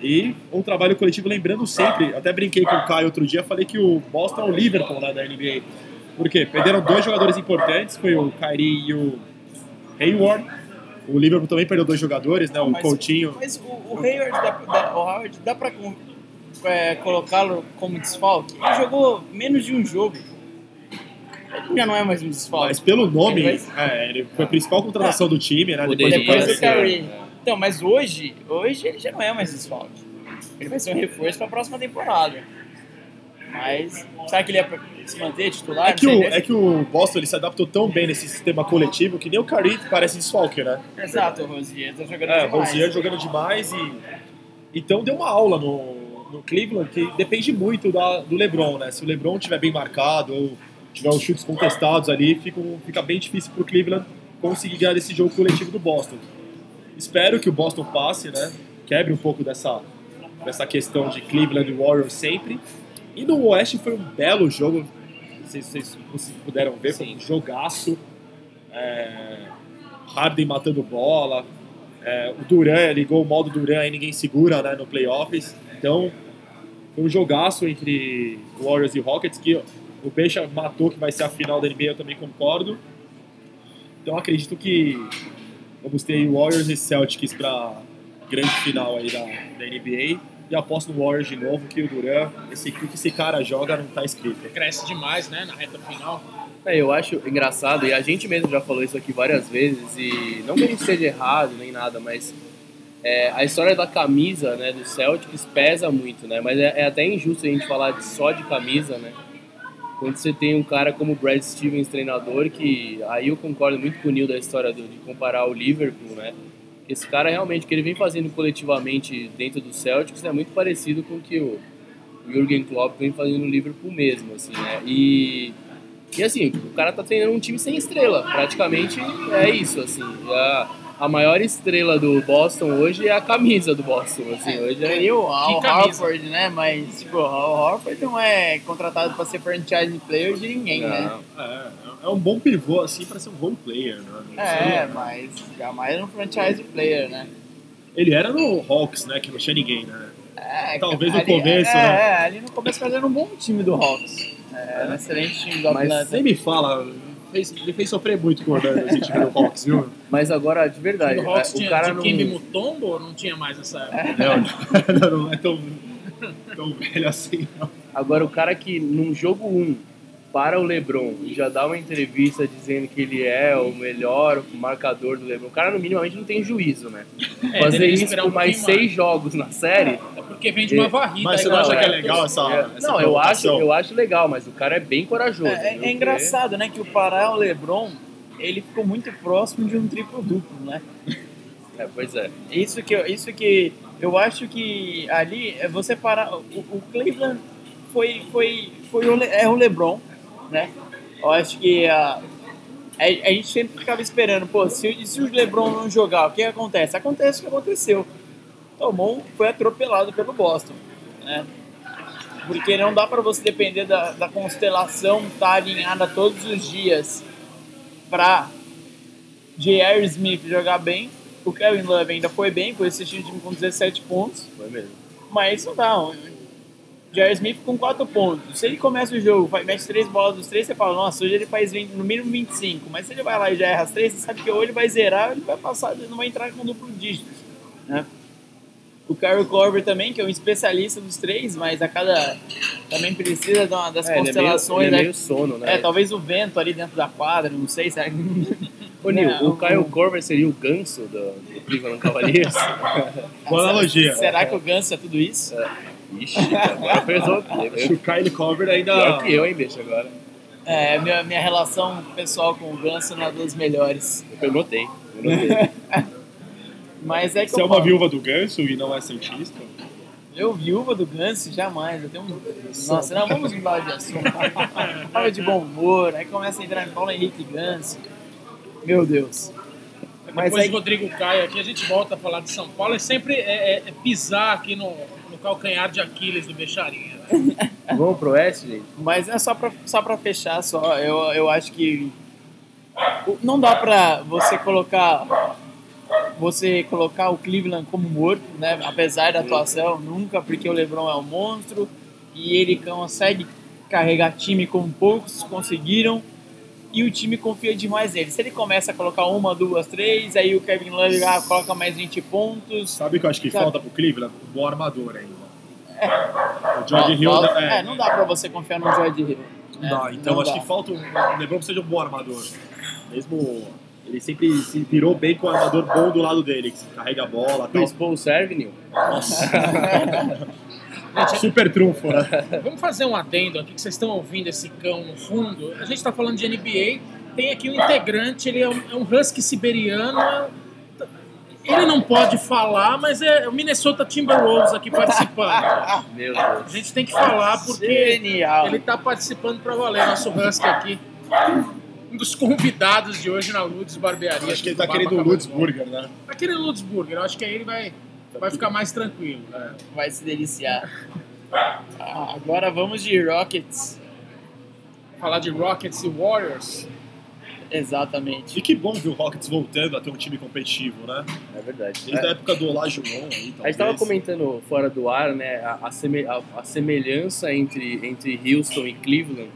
e um trabalho coletivo, lembrando sempre, até brinquei com o Caio outro dia, falei que o Boston é o Liverpool né, da NBA. Por quê? Perderam dois jogadores importantes, foi o Kyrie e o Hayward. O Liverpool também perdeu dois jogadores, né? O Mas- Coutinho. Mas o, o Hayward, dá, dá- o Howard, dá pra é, colocá-lo como desfalque? Ele jogou menos de um jogo. Ele já não é mais um desfalque. Mas pelo nome, Ele vai- é, ele foi a principal contratação do time, né? Poderia Depois do ser, Curry. Então, mas hoje, hoje ele já não é mais desfalque. Ele vai ser um reforço pra próxima temporada. Mas, será que ele ia se manter titular? É que, o, né? é que o Boston ele se adaptou tão bem nesse sistema coletivo que nem o Kyrie parece desfalque, né? Exato, o Rosier tá jogando É, o demais. Rosier jogando demais e. Então deu uma aula no, no Cleveland que depende muito da, do LeBron, né? Se o LeBron tiver bem marcado ou tiver os chutes contestados ali, fica, fica bem difícil pro Cleveland conseguir ganhar esse jogo coletivo do Boston. Espero que o Boston passe, né? Quebre um pouco dessa, dessa questão de Cleveland e Warriors sempre. E no Oeste foi um belo jogo. Não sei se vocês vocês puderam ver, foi um jogaço. É, Harden matando bola, é, o Duran ligou o modo Duran aí ninguém segura né, no playoffs. Então foi um jogaço entre Warriors e Rockets que o Peixe matou que vai ser a final da NBA, eu também concordo. Então acredito que vamos ter Warriors e Celtics para grande final aí da, da NBA. E aposto no Warriors de novo que o Duran, esse, o que esse cara joga não tá escrito. Cresce demais, né, na reta final. É, eu acho engraçado, e a gente mesmo já falou isso aqui várias vezes, e não que a gente esteja errado nem nada, mas é, a história da camisa né, do Celtics pesa muito, né? Mas é, é até injusto a gente falar de- só de camisa, né? Quando você tem um cara como o Brad Stevens, treinador, que aí eu concordo muito com o Neil da história do- de comparar o Liverpool, né? Esse cara realmente, que ele vem fazendo coletivamente dentro do Celtics é muito parecido com o que o Jürgen Klopp vem fazendo no Liverpool mesmo, assim, né? E, e assim, o cara tá treinando um time sem estrela, praticamente é isso, assim. A, a maior estrela do Boston hoje é a camisa do Boston, assim, hoje é... O Al. Horford, né? Mas, tipo, o Al Horford não é contratado pra ser franchise player de ninguém, né? Não, É, é um bom pivô assim para ser um bom player, né? É, mas jamais um franchise player, né? Ele era no Hawks, né? Que não tinha ninguém, né? É, Talvez no ali- começo, é, né? É, ali no começo fazendo um bom time do Hawks. É, um excelente time do Mas Atlanta. nem me fala, fez, ele fez sofrer muito com o time do Hawks, viu? Mas agora, de verdade, o Hawks é, tinha o cara não... Kimbi Mutombo ou não tinha mais essa época? Não, não é tão, tão velho assim, não. Agora, o cara que num jogo 1 para o LeBron e já dá uma entrevista dizendo que ele é o melhor marcador do LeBron, o cara, no minimamente, não tem juízo, né? É, Fazer isso por um mais seis jogos na série. É porque vem de uma varrida. Mas você aí, não acha né? que é legal essa, É, essa não, eu acho, eu acho legal, mas o cara é bem corajoso. É, é- viu? é engraçado, né? Que o Pará, o LeBron, ele ficou muito próximo de um triplo-duplo, né? É, pois é. Isso que, eu- isso que eu acho que ali, é você parar. O, o Cleveland foi, foi, foi o, Le- é o LeBron, né? Eu acho que a, a, a gente sempre ficava esperando, pô, se, se o LeBron não jogar, o que acontece? Acontece o que aconteceu. tomou, foi atropelado pelo Boston, né? Porque não dá para você depender da, da constelação estar alinhada todos os dias para J.R. Smith jogar bem. O Kevin Love ainda foi bem, foi esse time com 17 pontos. Foi mesmo. Mas não. J.R. Smith com 4 pontos. Se ele começa o jogo, faz- mete 3 bolas dos 3, você fala, nossa, hoje ele faz 20, no mínimo 25. Mas se ele vai lá e já erra as 3, você sabe que ou ele vai zerar ou ele vai passar, ele não vai entrar com duplo dígito. Né? O Kyle Korver também, que é um especialista dos três, mas a cada. também precisa de uma- das É, ele é meio- constelações. ele é né? meio sono, né? É, talvez o vento ali dentro da quadra, não sei, será que. Ô, Nil, o Kyle Korver seria o ganso do, do Cleveland Cavaliers? Boa analogia. Será que o Ganso é tudo isso? Ixi, agora pesou. Acho que o Kyle Cover ainda. Pior que eu, hein, bicho, agora. É, minha, minha relação pessoal com o Ganso não é das melhores. Eu notei. Eu notei. Mas é que Você é uma falo, viúva do Ganso e não é cientista? Eu, viúva do Ganso, jamais. Eu tenho um... Nossa, não, vamos mudar de assunto. Fala de bom humor, aí começa a entrar em Paulo Henrique Ganso. Meu Deus. Mas Depois aí, do Rodrigo Caio aqui, a gente volta a falar de São Paulo. É sempre é, é- é pisar aqui no calcanhar de Aquiles do Becharinha. né? Vamos pro Oeste, gente? mas é só pra, só pra fechar, só. Eu, eu acho que não dá pra você colocar você colocar o Cleveland como morto, né? Apesar da atuação, nunca, porque o LeBron é um monstro e ele consegue carregar time como poucos conseguiram e o time confia demais nele. Se ele começa a colocar uma, duas, três, aí o Kevin Love ah, coloca mais 20 pontos. Sabe o que eu acho que Sabe. falta pro Cleveland? Um bom armador ainda. O Ó, George Hill. fala- é, é, não dá pra você confiar no George Hill. Não dá, então não acho dá. que falta um. O LeBron precisa de um bom armador. Mesmo. Ele sempre se virou bem com um armador bom do lado dele, que carrega a bola e tal. Chris Paul serve, Nil? Super trunfo, né? Vamos fazer um adendo aqui, que vocês estão ouvindo esse cão no fundo. A gente está falando de NBA, tem aqui um integrante, ele é um, é um husky siberiano. Ele não pode falar, mas é o Minnesota Timberwolves aqui participando. Meu A Deus. gente tem que falar porque Genial. ele está participando para valer, nosso husky aqui. Um dos convidados de hoje na Ludes Barbearia. Acho que ele do tá querendo o. Lutz Burger, né? Aquele Lutz Burger, eu acho que aí ele vai, vai ficar mais tranquilo. né? vai se deliciar. Ah, agora vamos de Rockets. Falar de Rockets e Warriors. Exatamente. E que bom ver o Rockets voltando a ter um time competitivo, né? É verdade. Desde É. a época do Olajuwon aí, A gente talvez. tava comentando fora do ar, né, a, a seme- a- a semelhança entre, entre Houston e Cleveland,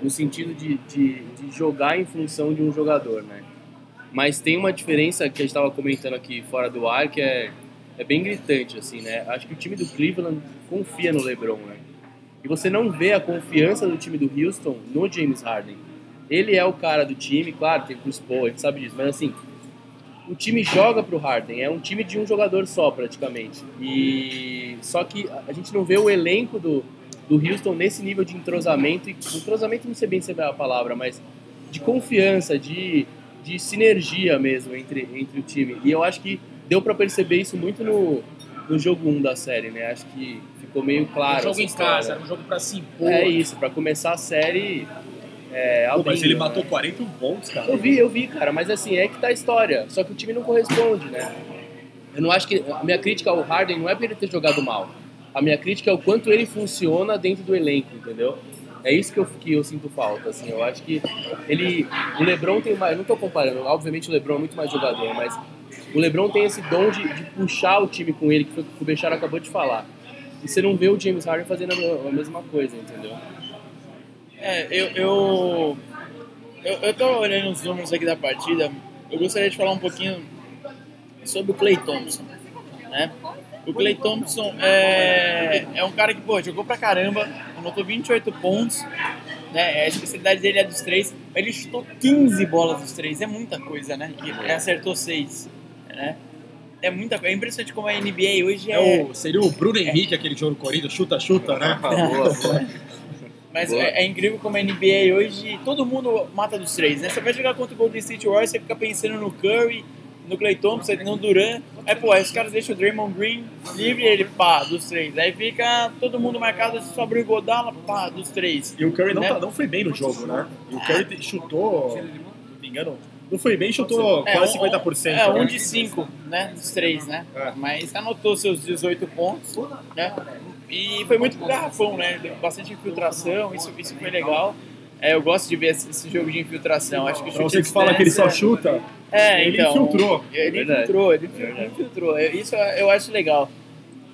no sentido de, de, de jogar em função de um jogador, né? Mas tem uma diferença que a gente tava comentando aqui fora do ar, que é, é bem gritante, assim, né? Acho que o time do Cleveland confia no LeBron, né? E você não vê a confiança do time do Houston no James Harden. Ele é o cara do time, claro, tem Chris Paul, a gente sabe disso, mas assim, o time joga pro Harden, é um time de um jogador só praticamente. E só que a gente não vê o elenco do, do Houston nesse nível de entrosamento, e entrosamento não sei bem se é a palavra, mas de confiança, de, de sinergia mesmo entre, entre o time. E eu acho que deu pra perceber isso muito no, no jogo 1 da série, né? Acho que ficou meio claro. um jogo em história. casa, era um jogo pra se impor. É isso, pra começar a série. É, Pô, mas ele né? matou 40 pontos, cara. Eu vi, eu vi, cara, mas assim, é que tá a história. Só que o time não corresponde, né? Eu não acho que. A minha crítica ao Harden não é por ele ter jogado mal. A minha crítica é o quanto ele funciona dentro do elenco, entendeu? É isso que eu, que eu sinto falta, assim. Eu acho que ele. O Lebron tem mais. Eu não tô comparando, obviamente o Lebron é muito mais jogador, mas o Lebron tem esse dom de, de puxar o time com ele, que foi o que o Bechara acabou de falar. E você não vê o James Harden fazendo a, a mesma coisa, entendeu? É, eu, eu, eu, eu tô olhando os números aqui da partida. Eu gostaria de falar um pouquinho sobre o Clay Thompson. Né? O Clay Thompson é, é um cara que pô, jogou pra caramba, anotou 28 pontos. Né? A especialidade dele é dos três. Ele chutou 15 bolas dos três, é muita coisa, né? E ele acertou 6. Né? É muita coisa. É impressionante como a NBA hoje é. É o, seria o Bruno Henrique, aquele jogo corrido, chuta-chuta, né? boa, boa. Mas é, é incrível como a NBA hoje, todo mundo mata dos três, né? Você vai jogar contra o Golden State Warriors, você fica pensando no Curry, no Clay Thompson, no Duran. Aí, pô, aí os caras deixam o Draymond Green livre ele, pá, dos três. Aí fica todo mundo marcado, sobra o Godala, pá, dos três. E o Curry não, Né? tá- não foi bem no jogo, né? E o Curry te- chutou, se não me engano, Não foi bem, chutou quase um- 50%. É, um né? de cinco, né? Dos três, né? É. Mas anotou seus 18 pontos, né? E foi muito pro garrafão, né? Deu Bastante infiltração, isso, isso foi legal. É, eu gosto de ver esse, esse jogo de infiltração. Acho que o Pra chute você que fala que ele só chuta, É, ele então, infiltrou. Ele Verdade. infiltrou, ele Verdade. infiltrou. Isso eu acho legal.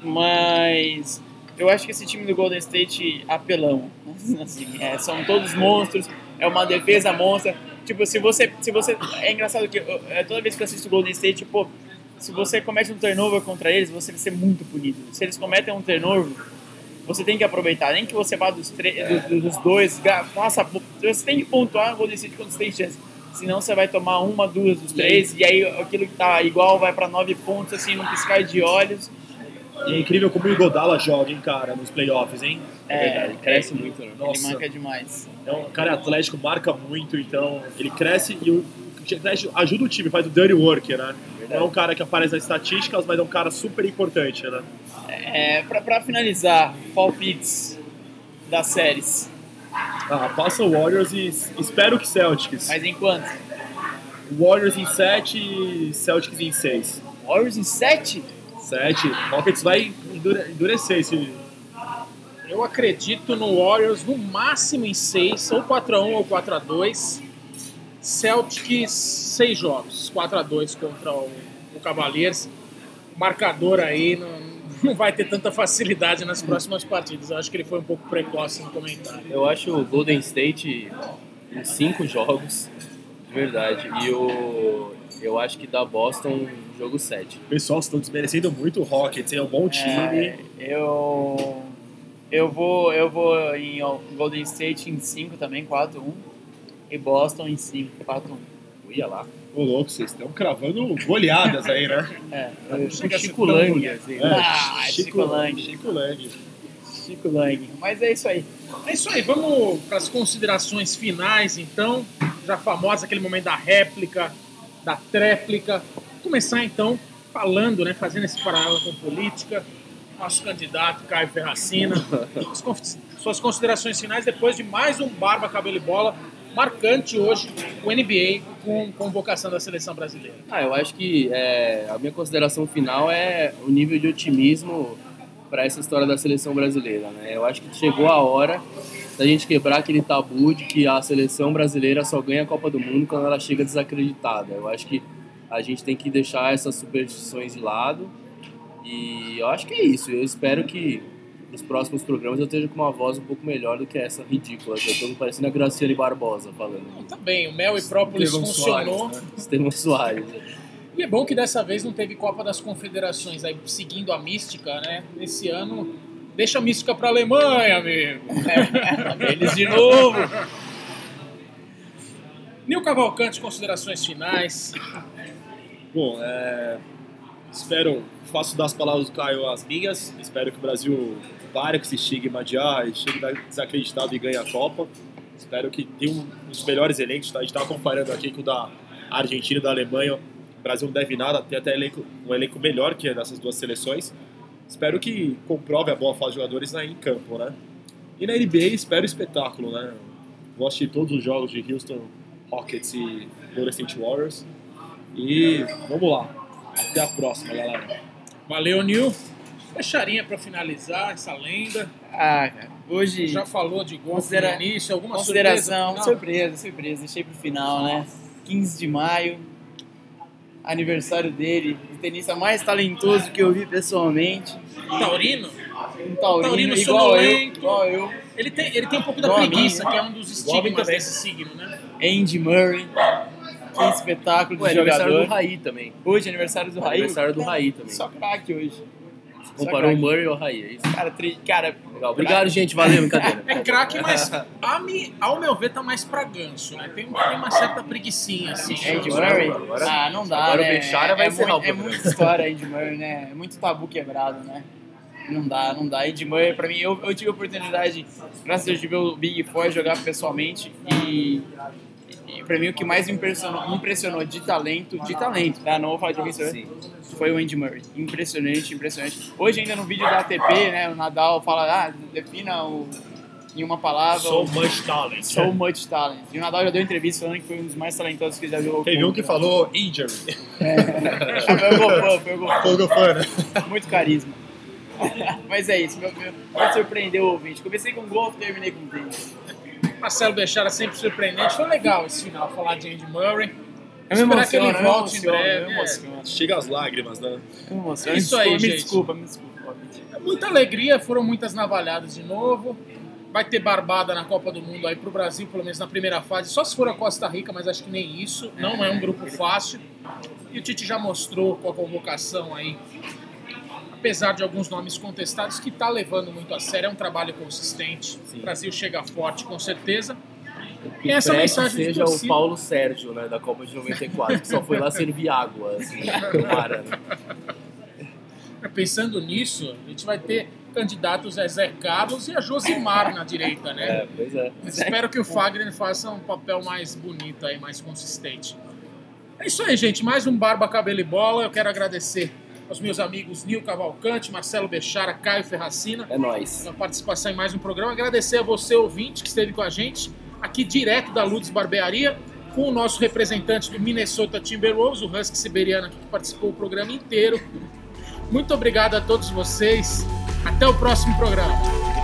Mas eu acho que esse time do Golden State apelão. Assim, é, são todos monstros, é uma defesa monstra. Tipo, se você. Se você é engraçado que eu- é, toda vez que eu assisto o Golden State, tipo, se você comete um turnover contra eles, você vai ser muito punido. Se eles cometem um turnover, você tem que aproveitar. Nem que você vá dos, do- do- dos dois, faça, você tem que pontuar Golden State quando você tem chance. Senão você vai tomar uma, duas dos três, e aí aquilo que tá igual vai pra nove pontos, assim, num piscar de olhos. E é incrível como o Igodala joga, hein, cara, nos playoffs, hein? É verdade, cresce muito, né? Ele Nossa. marca demais. É um cara atlético, marca muito, então ele cresce e o cresce, ajuda o time, faz o dirty work, né? Não é um cara que aparece nas estatísticas, mas é um cara super importante, né? É, pra, pra finalizar, palpites das séries. Ah, passa o Warriors e espero que Celtics. Mas em quanto? Warriors em 7 e Celtics em 6. Warriors em 7? 7. Rockets vai endure- endurecer esse. Eu acredito no Warriors no máximo em 6, ou 4x1 ou 4x2. Celtics, 6 jogos, 4x2 contra o, o Cavaliers. Marcador aí não, não vai ter tanta facilidade nas próximas partidas. Eu acho que ele foi um pouco precoce no comentário. Eu acho o Golden State em cinco jogos, de verdade. E o, eu acho que da Boston, jogo 7. O pessoal estão desmerecendo muito o Rockets, é um bom time. É, eu. Eu vou, eu vou em Golden State em 5 também, 4-1. E Boston em 5, 4-1. Ia lá. Ô, louco, vocês estão cravando goleadas aí, né? É, a ser Chico Lang, assim. É, Ah, Chico Lang. Chico Lang. Chico Lang. Mas é isso aí. É isso aí, vamos para as considerações finais, então. Já famosa aquele momento da réplica, da tréplica. Começar então falando, né, fazendo esse paralelo com política. Nosso candidato Caio Ferracina. Suas considerações finais depois de mais um Barba Cabelo e Bola marcante hoje, o NBA com convocação da seleção brasileira. Ah, eu acho que é, a minha consideração final é o nível de otimismo para essa história da seleção brasileira. Né? Eu acho que chegou a hora da gente quebrar aquele tabu de que a seleção brasileira só ganha a Copa do Mundo quando ela chega desacreditada. Eu acho que a gente tem que deixar essas superstições de lado e eu acho que é isso. Eu espero que nos próximos programas eu esteja com uma voz um pouco melhor do que essa ridícula. Eu tô parecendo a Graciane Barbosa falando. Também, o Mel e Própolis Estevão funcionou. Soares, né? Estevão Soares. E é bom que dessa vez não teve Copa das Confederações, aí seguindo a mística, né? Esse ano, deixa a mística pra Alemanha, amigo. Eles de novo. Nil Cavalcante, considerações finais. Bom, é, espero, faço das palavras do Caio as minhas. Espero que o Brasil pare com esse estigma de ah, chegue desacreditado e ganhe a Copa. Espero que tenha um dos melhores elencos. Tá? A gente estava comparando aqui com o da Argentina e da Alemanha. O Brasil não deve nada, tem até elenco, um elenco melhor que dessas duas seleções. Espero que comprove a boa fase dos jogadores né, em campo, né? E na NBA espero espetáculo, né? Vou assistir todos os jogos de Houston Rockets e Golden State Warriors. E vamos lá. Até a próxima, galera. Valeu, Nil. Fecharinha pra finalizar essa lenda. Ah, cara. Hoje, Já falou de golfe Considera- no início, alguma consideração. surpresa? Surpresa, surpresa. Deixei pro final, né? 15 de maio. Aniversário dele. O tenista mais talentoso que eu vi pessoalmente. Taurino? Um taurino, Taurino igual eu, igual eu. Ele tem, ele tem um pouco da preguiça, né? que é um dos estigmas desse signo, né? Andy Murray. Que espetáculo Ué, de aniversário do jogador. Raí também. Hoje, aniversário do Raí. Aniversário do Raí também. Só craque hoje. Comparou o Murray ao Raí, é isso? Cara, tri... cara Legal. Obrigado, gente. Valeu, brincadeira. É craque, mas a mi, ao meu ver tá mais pra ganso, né? Tem, tem uma certa preguicinha, assim. Andy Agora- Murray? agora- ah, não dá, agora o né? Bechara vai é, encerrar muito, o é muita história Andy Murray, né? É muito tabu quebrado, né? Não dá, não dá. Andy Murray, pra mim, eu, eu tive a oportunidade, graças a Deus, de ver o Big Four jogar pessoalmente e, e pra mim o que mais me impressionou, me impressionou de talento, de talento, tá? Não vou falar de vencedor, Sim. Foi o Andy Murray. Impressionante, impressionante. Hoje ainda no vídeo da ATP, né, o Nadal fala, ah, defina o, em uma palavra. So much talent. So much talent. E o Nadal já deu entrevista falando que foi um dos mais talentosos que ele já viu. Teve um que falou injury. Ah, foi o Gofan, foi o Gofan. Foi o Gofan, né? Muito carisma. Mas é isso, meu, meu, me surpreendeu o ouvinte. Comecei com golfe, terminei com tênis. Marcelo Bechara sempre surpreendente. Foi legal esse final, falar de Andy Murray. Eu me Esperar que ele emociono, eu me volte em emociono, breve. eu me é. emociono. Chega as lágrimas, né? Eu me emociono. Isso me aí, desculpa, gente. Me desculpa, me desculpa. É Muita alegria, foram muitas navalhadas de novo. Vai ter barbada na Copa do Mundo aí pro Brasil, pelo menos na primeira fase. Só se for a Costa Rica, mas acho que nem isso. Não é um grupo fácil. E o Tite já mostrou com a convocação aí, apesar de alguns nomes contestados, que tá levando muito a sério. É um trabalho consistente. O Brasil chega forte, com certeza. Que Essa Fred mensagem de seja o. Paulo Sérgio, né, da Copa de 94, que só foi lá servir água, assim, tomara, né? Pensando nisso, a gente vai ter candidatos a Zé Carlos e a Josimar na direita, né? É, pois é. Espero que o Fagner faça um papel mais bonito aí, mais consistente. É isso aí, gente. Mais um Barba, Cabelo e Bola. Eu quero agradecer aos meus amigos Nil Cavalcante, Marcelo Bechara, Caio Ferracina, É nóis. pela participação em mais um programa. Agradecer a você, ouvinte, que esteve com a gente aqui direto da Lourdes Barbearia, com o nosso representante do Minnesota Timberwolves, o Husky Siberiano, aqui, que participou do programa inteiro. Muito obrigado a todos vocês. Até o próximo programa.